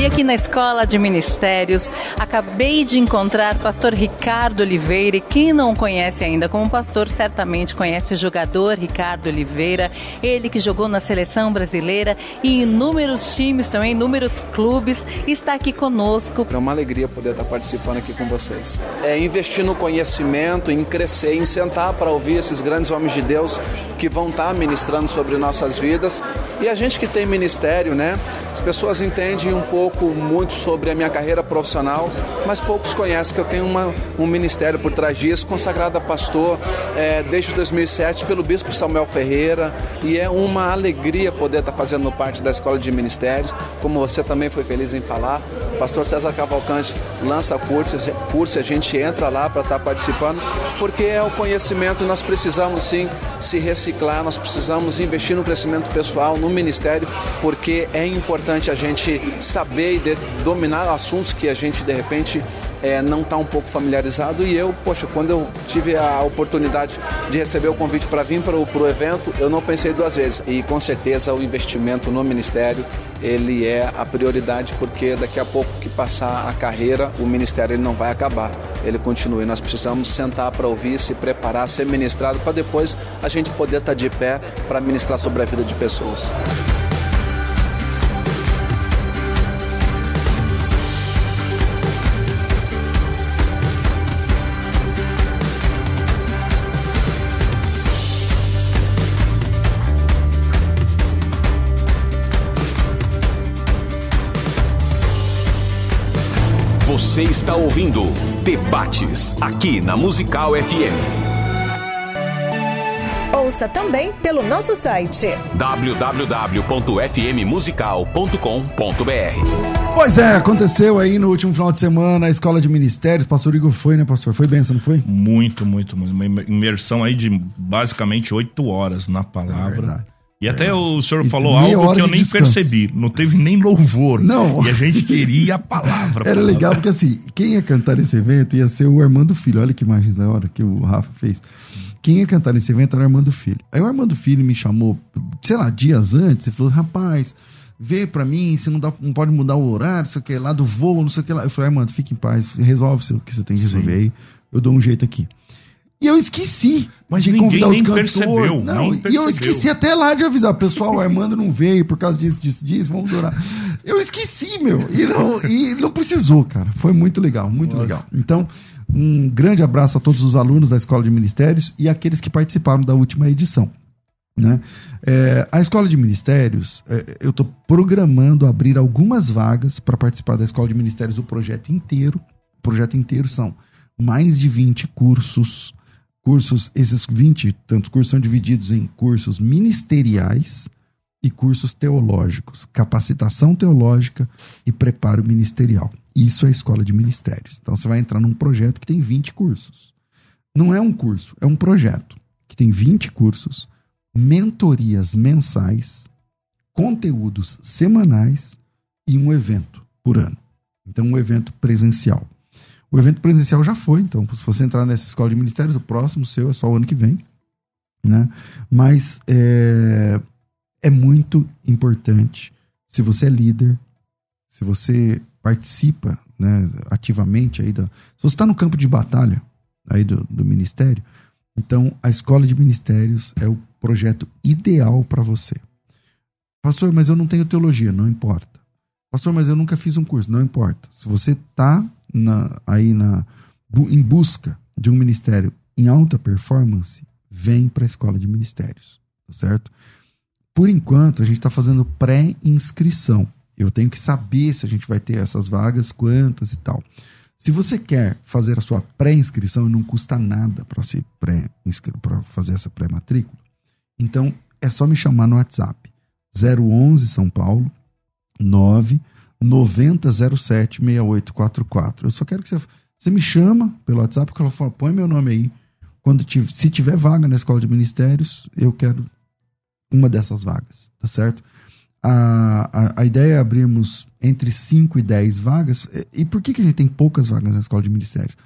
E aqui na Escola de Ministérios, acabei de encontrar o pastor Ricardo Oliveira. E quem não conhece ainda como pastor, certamente conhece o jogador Ricardo Oliveira. Ele que jogou na seleção brasileira e inúmeros times também, inúmeros clubes, está aqui conosco. É uma alegria poder estar participando aqui com vocês. É investir no conhecimento, em crescer, em sentar para ouvir esses grandes homens de Deus que vão estar ministrando sobre nossas vidas. E a gente que tem ministério, né? As pessoas entendem um pouco, muito sobre a minha carreira profissional, mas poucos conhecem que eu tenho uma, um ministério por trás disso, consagrado a pastor é, desde 2007 pelo bispo Samuel Ferreira. E é uma alegria poder estar fazendo parte da escola de ministérios, como você também foi feliz em falar. Pastor César Cavalcante lança curso, curso a gente entra lá para estar participando, porque é o conhecimento, nós precisamos sim se reciclar, nós precisamos investir no crescimento pessoal, no ministério, porque é importante a gente saber e dominar assuntos que a gente de repente é, não está um pouco familiarizado. E eu, poxa, quando eu tive a oportunidade de receber o convite para vir para o evento, eu não pensei duas vezes. E com certeza o investimento no ministério ele é a prioridade porque daqui a pouco que passar a carreira, o ministério ele não vai acabar, ele continua. E nós precisamos sentar para ouvir, se preparar, ser ministrado para depois a gente poder estar tá de pé para ministrar sobre a vida de pessoas. Você está ouvindo Debates aqui na Musical FM. Ouça também pelo nosso site www.fmmusical.com.br. Pois é, aconteceu aí no último final de semana a escola de ministérios. Pastor Igor foi, né, pastor? Foi benção, não foi? Muito, muito, muito. Uma imersão aí de basicamente oito horas na palavra. É verdade. E até é. o senhor falou algo que eu nem percebi. Não teve nem louvor. Não. E a gente queria a palavra. Era legal porque assim, quem ia cantar nesse evento ia ser o Armando Filho. Olha que imagens da hora que o Rafa fez. Quem ia cantar nesse evento era o Armando Filho. Aí o Armando Filho me chamou, sei lá, dias antes, e falou: rapaz, vê pra mim se não, dá, não pode mudar o horário, não sei o que lá, do voo, não sei o que lá. Eu falei: Armando, fique em paz, resolve o que você tem que resolver aí. Eu dou um jeito aqui. E eu esqueci Mas de convidar o cantor. Percebeu, não, e eu esqueci até lá de avisar. Pessoal, o Armando não veio por causa disso, disso, disso, vamos durar. Eu esqueci, meu. E não, e não precisou, cara. Foi muito legal, muito Nossa. legal. Então, um grande abraço a todos os alunos da Escola de Ministérios e aqueles que participaram da última edição. Né? É, a Escola de Ministérios, é, eu estou programando abrir algumas vagas para participar da Escola de Ministérios, o projeto inteiro. O projeto inteiro são mais de 20 cursos cursos, esses 20 tantos cursos são divididos em cursos ministeriais e cursos teológicos, capacitação teológica e preparo ministerial. Isso é escola de ministérios. Então você vai entrar num projeto que tem 20 cursos. Não é um curso, é um projeto que tem 20 cursos, mentorias mensais, conteúdos semanais e um evento por ano. Então, um evento presencial. O evento presencial já foi, então, se você entrar nessa escola de ministérios, o próximo seu é só o ano que vem. Né? Mas é, é muito importante, se você é líder, se você participa né, ativamente aí da. Se você está no campo de batalha aí do, do ministério, então a escola de ministérios é o projeto ideal para você. Pastor, mas eu não tenho teologia, não importa. Pastor, mas eu nunca fiz um curso, não importa. Se você está na, aí na, em busca de um ministério em alta performance, vem para a escola de ministérios, tá certo? Por enquanto, a gente está fazendo pré-inscrição. Eu tenho que saber se a gente vai ter essas vagas, quantas e tal. Se você quer fazer a sua pré-inscrição não custa nada para você pré para fazer essa pré-matrícula, então é só me chamar no WhatsApp 011 São Paulo 9 9007 6844. Eu só quero que você, você me chama pelo WhatsApp, que ela fala, põe meu nome aí. Quando tiver, se tiver vaga na escola de ministérios, eu quero uma dessas vagas, tá certo? A, a, a ideia é abrirmos entre 5 e 10 vagas. E por que, que a gente tem poucas vagas na escola de ministérios?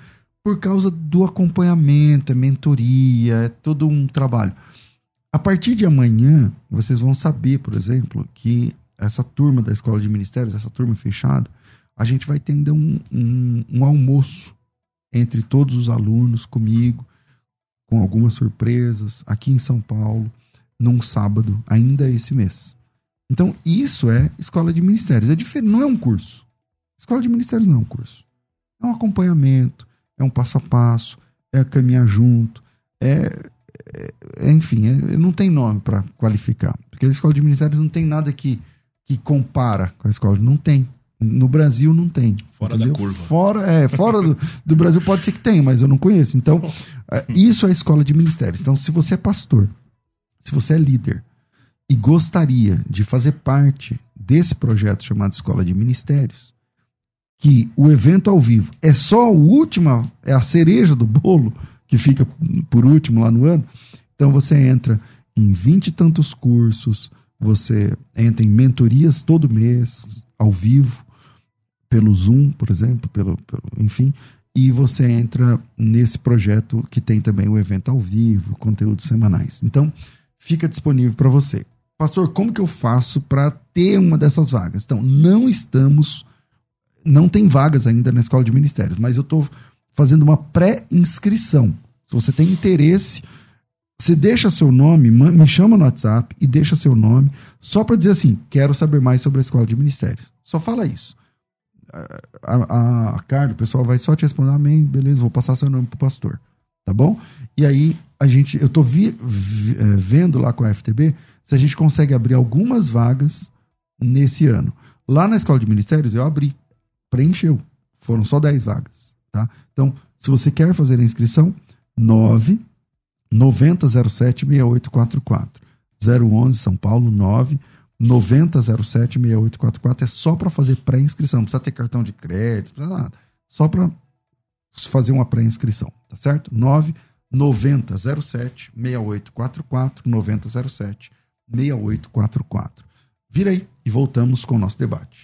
Por causa do acompanhamento, é mentoria, é todo um trabalho. A partir de amanhã, vocês vão saber, por exemplo, que essa turma da escola de ministérios, essa turma fechada, a gente vai ter ainda um, um, um almoço entre todos os alunos, comigo, com algumas surpresas, aqui em São Paulo, num sábado, ainda esse mês. Então, isso é escola de ministérios. É diferente, não é um curso. Escola de ministérios não é um curso. É um acompanhamento, é um passo a passo, é caminhar junto, é, é, é enfim, é, não tem nome para qualificar. Porque a escola de ministérios não tem nada que, que compara com a escola. Não tem. No Brasil não tem. Fora entendeu? da curva. Fora, é, fora do, do Brasil pode ser que tenha, mas eu não conheço. Então, é, isso é a escola de ministérios. Então, se você é pastor, se você é líder e gostaria de fazer parte desse projeto chamado Escola de Ministérios, que o evento ao vivo é só o última, é a cereja do bolo que fica por último lá no ano. Então você entra em vinte e tantos cursos, você entra em mentorias todo mês, ao vivo, pelo Zoom, por exemplo, pelo, pelo, enfim, e você entra nesse projeto que tem também o evento ao vivo, conteúdos semanais. Então, fica disponível para você. Pastor, como que eu faço para ter uma dessas vagas? Então, não estamos, não tem vagas ainda na escola de ministérios, mas eu estou fazendo uma pré-inscrição. Se você tem interesse, você deixa seu nome, me chama no WhatsApp e deixa seu nome, só para dizer assim: quero saber mais sobre a escola de ministérios. Só fala isso. A, a, a Carlos, o pessoal vai só te responder, amém, beleza, vou passar seu nome pro pastor. Tá bom? E aí, a gente, eu tô vi, vi, é, vendo lá com a FTB se a gente consegue abrir algumas vagas nesse ano. Lá na escola de ministérios, eu abri, preencheu. Foram só 10 vagas. Tá? Então, se você quer fazer a inscrição, 9 9007 6844. 011 São Paulo 9 9007 6844 é só para fazer pré-inscrição, não precisa ter cartão de crédito, não precisa nada. Só para fazer uma pré-inscrição, tá certo? 9 9007 6844 9007 6844. Vira aí e voltamos com o nosso debate.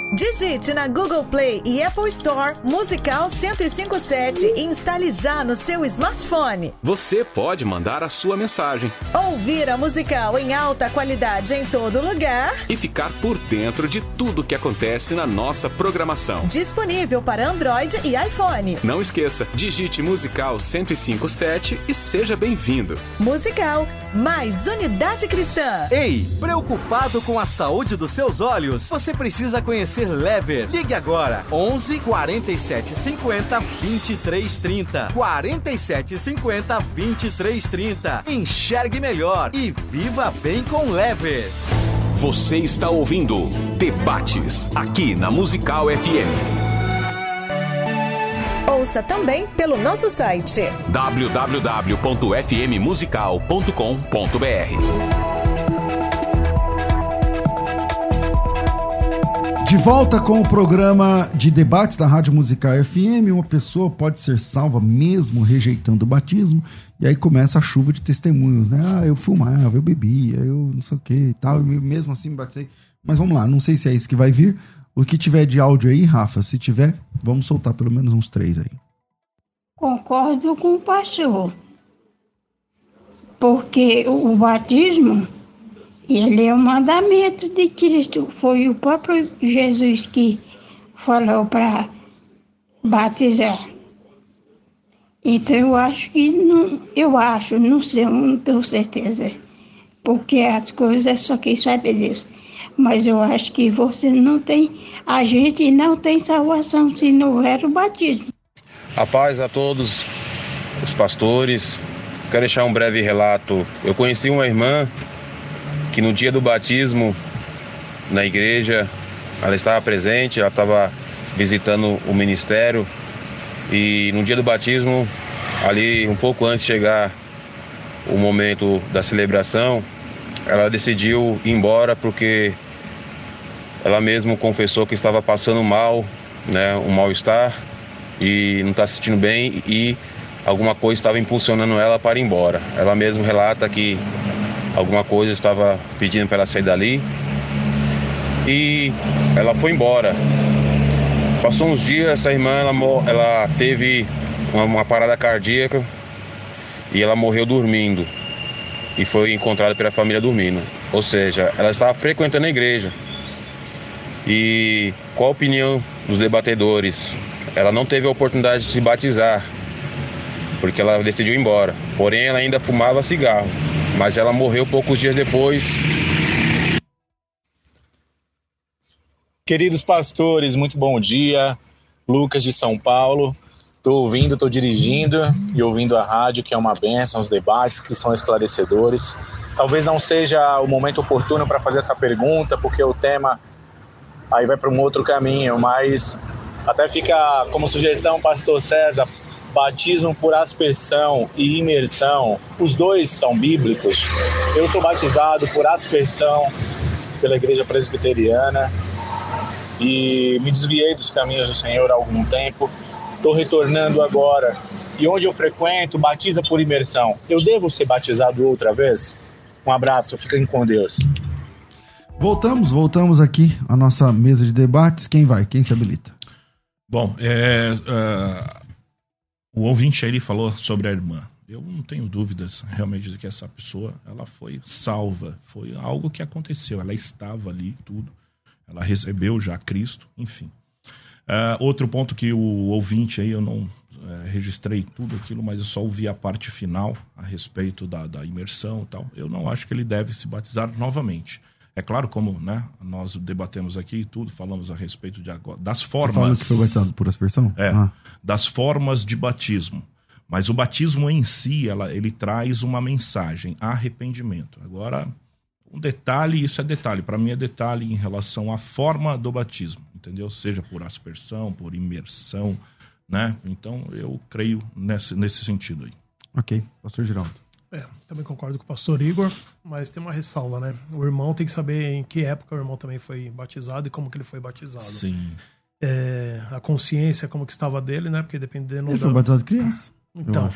Digite na Google Play e Apple Store Musical 1057 e instale já no seu smartphone. Você pode mandar a sua mensagem. Ouvir a Musical em alta qualidade em todo lugar. E ficar por dentro de tudo que acontece na nossa programação. Disponível para Android e iPhone. Não esqueça, digite Musical 1057 e seja bem-vindo. Musical, mais unidade cristã. Ei, preocupado com a saúde dos seus olhos? Você precisa conhecer ser Lever. Ligue agora 11 47 50 23 30. 47 50 23 30. Enxergue melhor e viva bem com Lever. Você está ouvindo Debates aqui na Musical FM. Ouça também pelo nosso site www.fmmusical.com.br. De volta com o programa de debates da Rádio Musical FM. Uma pessoa pode ser salva mesmo rejeitando o batismo. E aí começa a chuva de testemunhos, né? Ah, eu fumava, eu bebia, eu não sei o que e tal. E mesmo assim me batizei. Mas vamos lá, não sei se é isso que vai vir. O que tiver de áudio aí, Rafa, se tiver, vamos soltar pelo menos uns três aí. Concordo com o pastor. Porque o batismo ele é o mandamento de Cristo. Foi o próprio Jesus que falou para batizar. Então eu acho que não, eu acho, não sei, não tenho certeza. Porque as coisas só quem sabe é Deus. Mas eu acho que você não tem, a gente não tem salvação se não houver o batismo. A paz a todos os pastores. Quero deixar um breve relato. Eu conheci uma irmã que no dia do batismo na igreja ela estava presente, ela estava visitando o ministério e no dia do batismo, ali um pouco antes de chegar o momento da celebração, ela decidiu ir embora porque ela mesma confessou que estava passando mal, né, um mal-estar e não está se sentindo bem e alguma coisa estava impulsionando ela para ir embora. Ela mesma relata que alguma coisa, estava pedindo para ela sair dali. E ela foi embora. Passou uns dias, essa irmã ela, ela teve uma, uma parada cardíaca e ela morreu dormindo. E foi encontrada pela família dormindo. Ou seja, ela estava frequentando a igreja. E qual a opinião dos debatedores? Ela não teve a oportunidade de se batizar, porque ela decidiu ir embora. Porém, ela ainda fumava cigarro, mas ela morreu poucos dias depois. Queridos pastores, muito bom dia. Lucas de São Paulo. Estou ouvindo, estou dirigindo e ouvindo a rádio, que é uma benção, os debates que são esclarecedores. Talvez não seja o momento oportuno para fazer essa pergunta, porque o tema aí vai para um outro caminho, mas até fica como sugestão, Pastor César, batismo por aspersão e imersão, os dois são bíblicos. Eu sou batizado por aspersão pela Igreja Presbiteriana e me desviei dos caminhos do Senhor há algum tempo. Estou retornando agora e onde eu frequento batiza por imersão. Eu devo ser batizado outra vez? Um abraço, fiquem com Deus. Voltamos, voltamos aqui à nossa mesa de debates. Quem vai? Quem se habilita? Bom, é, uh, o ouvinte aí falou sobre a irmã. Eu não tenho dúvidas realmente de que essa pessoa ela foi salva. Foi algo que aconteceu. Ela estava ali, tudo. Ela recebeu já Cristo, enfim. Uh, outro ponto que o ouvinte aí, eu não uh, registrei tudo aquilo, mas eu só ouvi a parte final a respeito da, da imersão e tal. Eu não acho que ele deve se batizar novamente. É claro, como né, nós debatemos aqui e tudo, falamos a respeito de agora, das formas. Você fala que foi batizado por aspersão? É, ah. das formas de batismo. Mas o batismo em si, ela, ele traz uma mensagem, arrependimento. Agora, um detalhe, isso é detalhe, para mim é detalhe em relação à forma do batismo, entendeu? Seja por aspersão, por imersão, né? Então, eu creio nesse, nesse sentido aí. Ok. Pastor Geraldo. É, também concordo com o pastor Igor, mas tem uma ressalva, né? O irmão tem que saber em que época o irmão também foi batizado e como que ele foi batizado. Sim. É, a consciência, como que estava dele, né? Porque dependendo... Ele da... foi batizado criança. Então...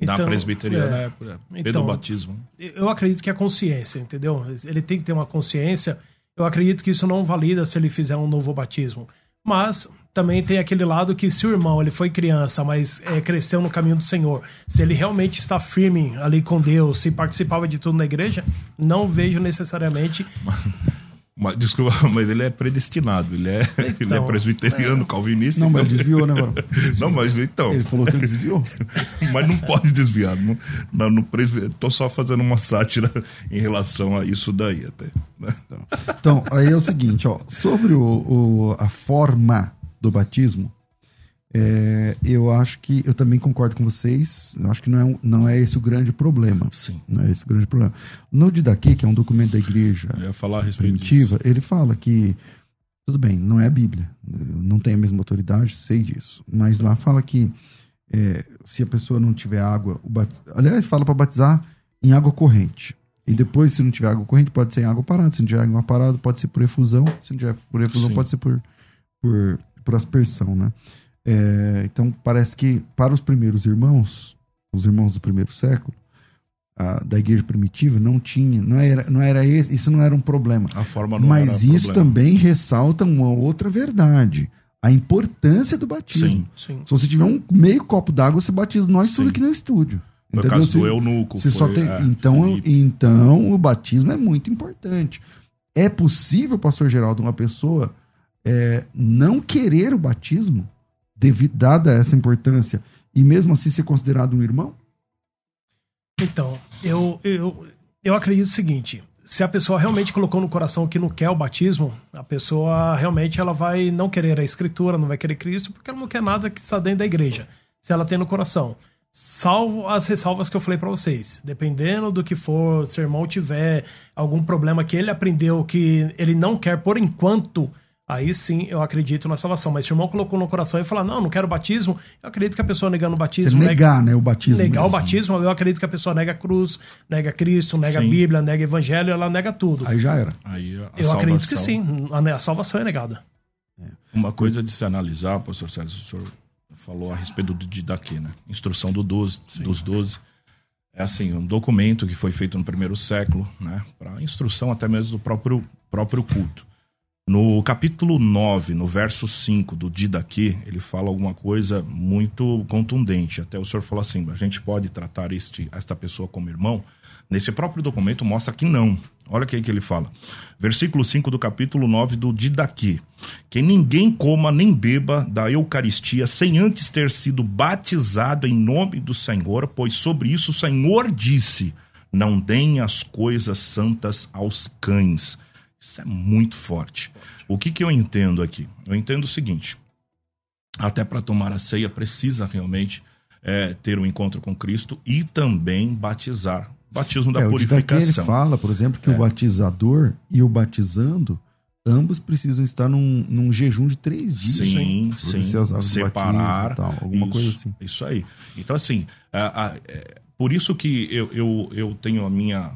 Na então, presbiteriana, é, é, pelo então, batismo. Eu acredito que é consciência, entendeu? Ele tem que ter uma consciência. Eu acredito que isso não valida se ele fizer um novo batismo. Mas também tem aquele lado que se o irmão ele foi criança, mas é, cresceu no caminho do Senhor, se ele realmente está firme ali com Deus, se participava de tudo na igreja, não vejo necessariamente Mas, desculpa, mas ele é predestinado. Ele é, então, ele é então, presbiteriano, é. calvinista. Não, mas ele desviou, né, mano? Não, mas então. Ele falou que ele desviou. mas não pode desviar. No, no presb... Tô só fazendo uma sátira em relação a isso daí até. Então, então, aí é o seguinte, ó. Sobre o, o a forma do batismo, é, eu acho que eu também concordo com vocês. Eu acho que não é, não é esse o grande problema. Sim. Não é esse o grande problema. No Didaquê, que é um documento da igreja primitiva, disso. ele fala que tudo bem, não é a Bíblia, não tem a mesma autoridade, sei disso. Mas lá fala que é, se a pessoa não tiver água, bat... aliás, fala para batizar em água corrente. E depois, se não tiver água corrente, pode ser em água parada. Se não tiver água parada, pode ser por efusão. Se não tiver por efusão, Sim. pode ser por, por, por aspersão, né? É, então, parece que para os primeiros irmãos, os irmãos do primeiro século, a, da igreja primitiva, não tinha, não era, não era esse, isso não era um problema. A forma não Mas isso problema. também ressalta uma outra verdade. A importância do batismo. Sim, sim. Se você tiver um meio copo d'água, você batiza nós sim. tudo aqui no estúdio. Por entendeu? Caso se, do eunuco. Se só tem, é, então, então, o batismo é muito importante. É possível, pastor Geraldo, uma pessoa é, não querer o batismo devido, dada essa importância, e mesmo assim ser considerado um irmão? Então, eu, eu, eu acredito o seguinte: se a pessoa realmente colocou no coração que não quer o batismo, a pessoa realmente ela vai não querer a escritura, não vai querer Cristo, porque ela não quer nada que está dentro da igreja. Se ela tem no coração. Salvo as ressalvas que eu falei para vocês. Dependendo do que for, se o irmão tiver algum problema que ele aprendeu que ele não quer por enquanto aí sim eu acredito na salvação. Mas se o irmão colocou no coração e falar, não, não quero batismo, eu acredito que a pessoa negando o batismo. Você negar, nega, né? O batismo. Negar mesmo. o batismo, eu acredito que a pessoa nega a cruz, nega Cristo, nega sim. a Bíblia, nega o evangelho, ela nega tudo. Aí já era. Aí eu salvação... acredito que sim, a, a salvação é negada. É. Uma coisa de se analisar, professor Sérgio, o senhor falou a respeito do Didaquê, né? Instrução do 12, dos 12. É assim, um documento que foi feito no primeiro século, né? Para instrução até mesmo do próprio, próprio culto. No capítulo 9, no verso 5 do Didaquê, ele fala alguma coisa muito contundente. Até o senhor falou assim: a gente pode tratar este, esta pessoa como irmão. Nesse próprio documento mostra que não. Olha o que ele fala. Versículo 5 do capítulo 9 do Didaquê. Que ninguém coma nem beba da Eucaristia sem antes ter sido batizado em nome do Senhor, pois sobre isso o Senhor disse: Não deem as coisas santas aos cães. Isso é muito forte. O que, que eu entendo aqui? Eu entendo o seguinte: até para tomar a ceia precisa realmente é, ter um encontro com Cristo e também batizar. Batismo da é, purificação. ele fala, por exemplo, que é. o batizador e o batizando ambos precisam estar num, num jejum de três dias. Sim, sim. Separar. Tal, alguma isso, coisa assim. Isso aí. Então, assim, a, a, é, por isso que eu, eu, eu tenho a minha,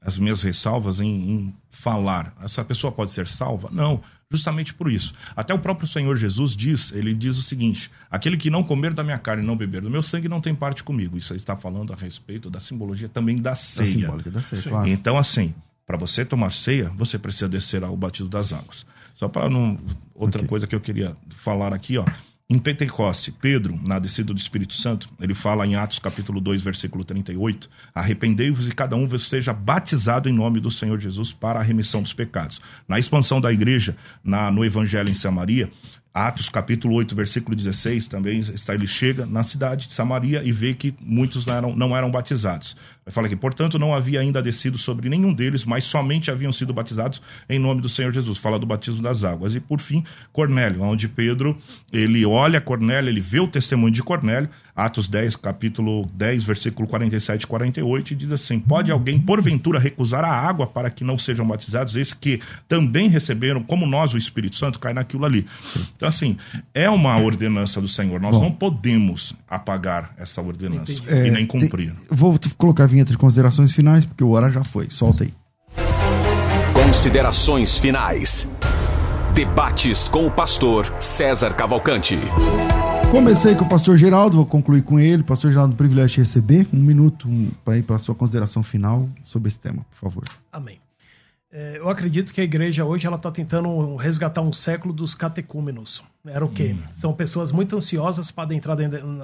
as minhas ressalvas em, em falar. Essa pessoa pode ser salva? Não, justamente por isso. Até o próprio Senhor Jesus diz, ele diz o seguinte: aquele que não comer da minha carne e não beber do meu sangue não tem parte comigo. Isso está falando a respeito da simbologia também da ceia. Da simbólica da ceia, claro. Então, assim, para você tomar ceia, você precisa descer ao batismo das águas. Só para não outra okay. coisa que eu queria falar aqui, ó. Em Pentecoste, Pedro, na descida do Espírito Santo, ele fala em Atos capítulo 2, versículo 38, arrependei-vos e cada um seja batizado em nome do Senhor Jesus para a remissão dos pecados. Na expansão da igreja, na, no Evangelho em Samaria, Atos capítulo 8, versículo 16, também está, ele chega na cidade de Samaria e vê que muitos não eram, não eram batizados. Fala que, portanto, não havia ainda descido sobre nenhum deles, mas somente haviam sido batizados em nome do Senhor Jesus. Fala do batismo das águas. E, por fim, Cornélio, onde Pedro, ele olha Cornélio, ele vê o testemunho de Cornélio, Atos 10, capítulo 10, versículo 47 e 48, e diz assim: Pode alguém, porventura, recusar a água para que não sejam batizados? Esses que também receberam, como nós, o Espírito Santo, cai naquilo ali. Então, assim, é uma ordenança do Senhor. Nós Bom, não podemos apagar essa ordenança é, e nem cumprir. Tem, vou colocar vinheta de considerações finais, porque o hora já foi. Solta aí. Considerações finais. Debates com o pastor César Cavalcante. Comecei com o pastor Geraldo, vou concluir com ele. Pastor Geraldo, um privilégio de receber. Um minuto um, para ir para a sua consideração final sobre esse tema, por favor. Amém. É, eu acredito que a igreja hoje ela está tentando resgatar um século dos catecúmenos. Era o quê? Hum. São pessoas muito ansiosas para adentrar,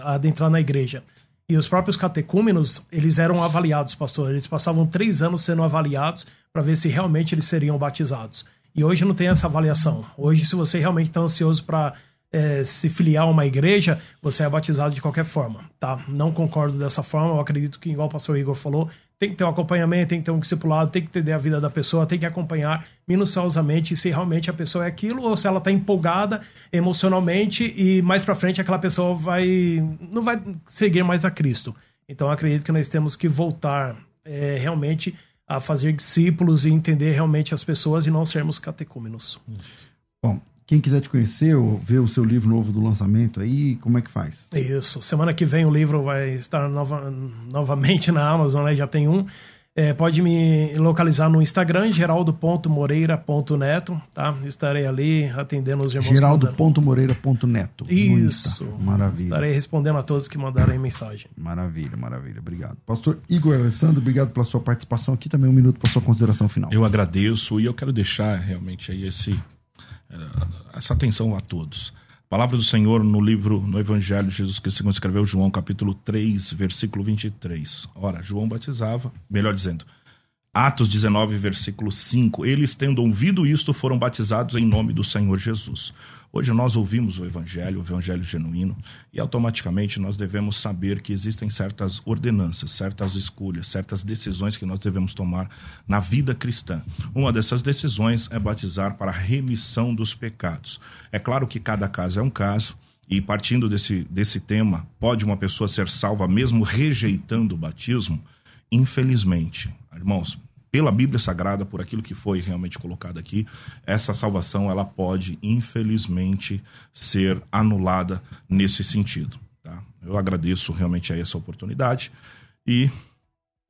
adentrar na igreja. E os próprios catecúmenos, eles eram avaliados, pastor. Eles passavam três anos sendo avaliados para ver se realmente eles seriam batizados. E hoje não tem essa avaliação. Hoje, se você realmente está ansioso para é, se filiar a uma igreja, você é batizado de qualquer forma, tá? Não concordo dessa forma. Eu acredito que, igual o pastor Igor falou, tem que ter um acompanhamento, tem que ter um discipulado, tem que entender a vida da pessoa, tem que acompanhar minuciosamente se realmente a pessoa é aquilo ou se ela está empolgada emocionalmente e mais para frente aquela pessoa vai não vai seguir mais a Cristo. Então acredito que nós temos que voltar é, realmente a fazer discípulos e entender realmente as pessoas e não sermos catecúmenos. Bom, quem quiser te conhecer ou ver o seu livro novo do lançamento aí, como é que faz? Isso. Semana que vem o livro vai estar nova, novamente na Amazon, né? Já tem um. É, pode me localizar no Instagram, geraldo.moreira.neto, tá? Estarei ali atendendo os irmãos. Geraldo.moreira.neto. Isso. Maravilha. Estarei respondendo a todos que mandarem mensagem. Maravilha, maravilha. Obrigado. Pastor Igor Alessandro, obrigado pela sua participação aqui. Também um minuto para sua consideração final. Eu agradeço e eu quero deixar realmente aí esse essa atenção a todos. Palavra do Senhor no livro, no Evangelho de Jesus Cristo, segundo escreveu João, capítulo 3, versículo 23. Ora, João batizava, melhor dizendo, Atos 19, versículo 5. Eles, tendo ouvido isto, foram batizados em nome do Senhor Jesus. Hoje nós ouvimos o Evangelho, o Evangelho genuíno, e automaticamente nós devemos saber que existem certas ordenanças, certas escolhas, certas decisões que nós devemos tomar na vida cristã. Uma dessas decisões é batizar para a remissão dos pecados. É claro que cada caso é um caso, e partindo desse, desse tema, pode uma pessoa ser salva mesmo rejeitando o batismo? Infelizmente, irmãos, pela Bíblia Sagrada, por aquilo que foi realmente colocado aqui, essa salvação ela pode, infelizmente, ser anulada nesse sentido. Tá? Eu agradeço realmente a essa oportunidade e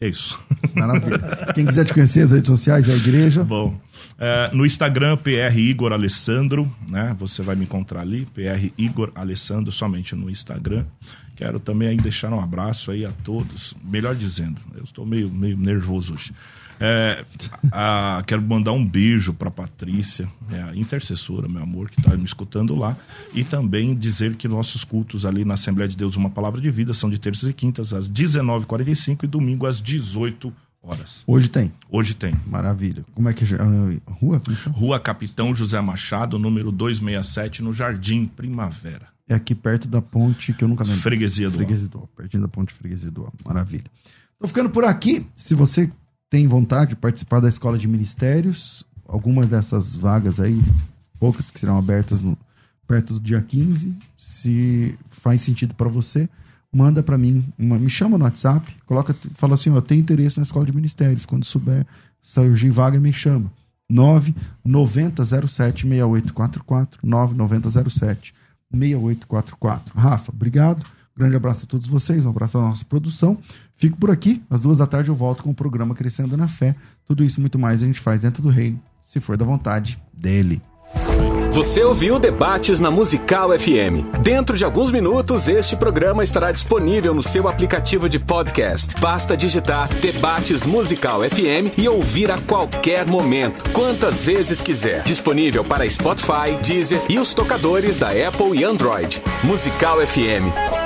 é isso. Maravilha. Quem quiser te conhecer, as redes sociais, a igreja. Bom, é, no Instagram, PR Igor Alessandro, né? Você vai me encontrar ali, PR Igor Alessandro, somente no Instagram. Quero também aí deixar um abraço aí a todos. Melhor dizendo, eu estou meio, meio nervoso hoje. É, a- quero mandar um beijo para Patrícia, é a intercessora, meu amor, que está me escutando lá. E também dizer que nossos cultos ali na Assembleia de Deus, Uma Palavra de Vida, são de terças e quintas às 19h45 e domingo às 18 horas. Hoje tem. Hoje tem. Maravilha. Como é que é? ah, rua? Chama? Rua Capitão José Machado, número 267, no Jardim Primavera. É aqui perto da ponte que eu nunca lembro. Freguesia do Freguesia do pertinho da ponte Freguesia do. Maravilha. Tô ficando por aqui. Se você tem vontade de participar da escola de ministérios, alguma dessas vagas aí, poucas que serão abertas no, perto do dia 15, se faz sentido para você, manda para mim, uma- me chama no WhatsApp, coloca, fala assim, ó, tem interesse na escola de ministérios, quando souber surgir vaga, me chama. 99007 6844 99007 6844. Rafa, obrigado. Grande abraço a todos vocês, um abraço à nossa produção. Fico por aqui. Às duas da tarde eu volto com o programa Crescendo na Fé. Tudo isso e muito mais a gente faz dentro do reino, se for da vontade dele. Você ouviu Debates na Musical FM. Dentro de alguns minutos, este programa estará disponível no seu aplicativo de podcast. Basta digitar Debates Musical FM e ouvir a qualquer momento, quantas vezes quiser. Disponível para Spotify, Deezer e os tocadores da Apple e Android. Musical FM.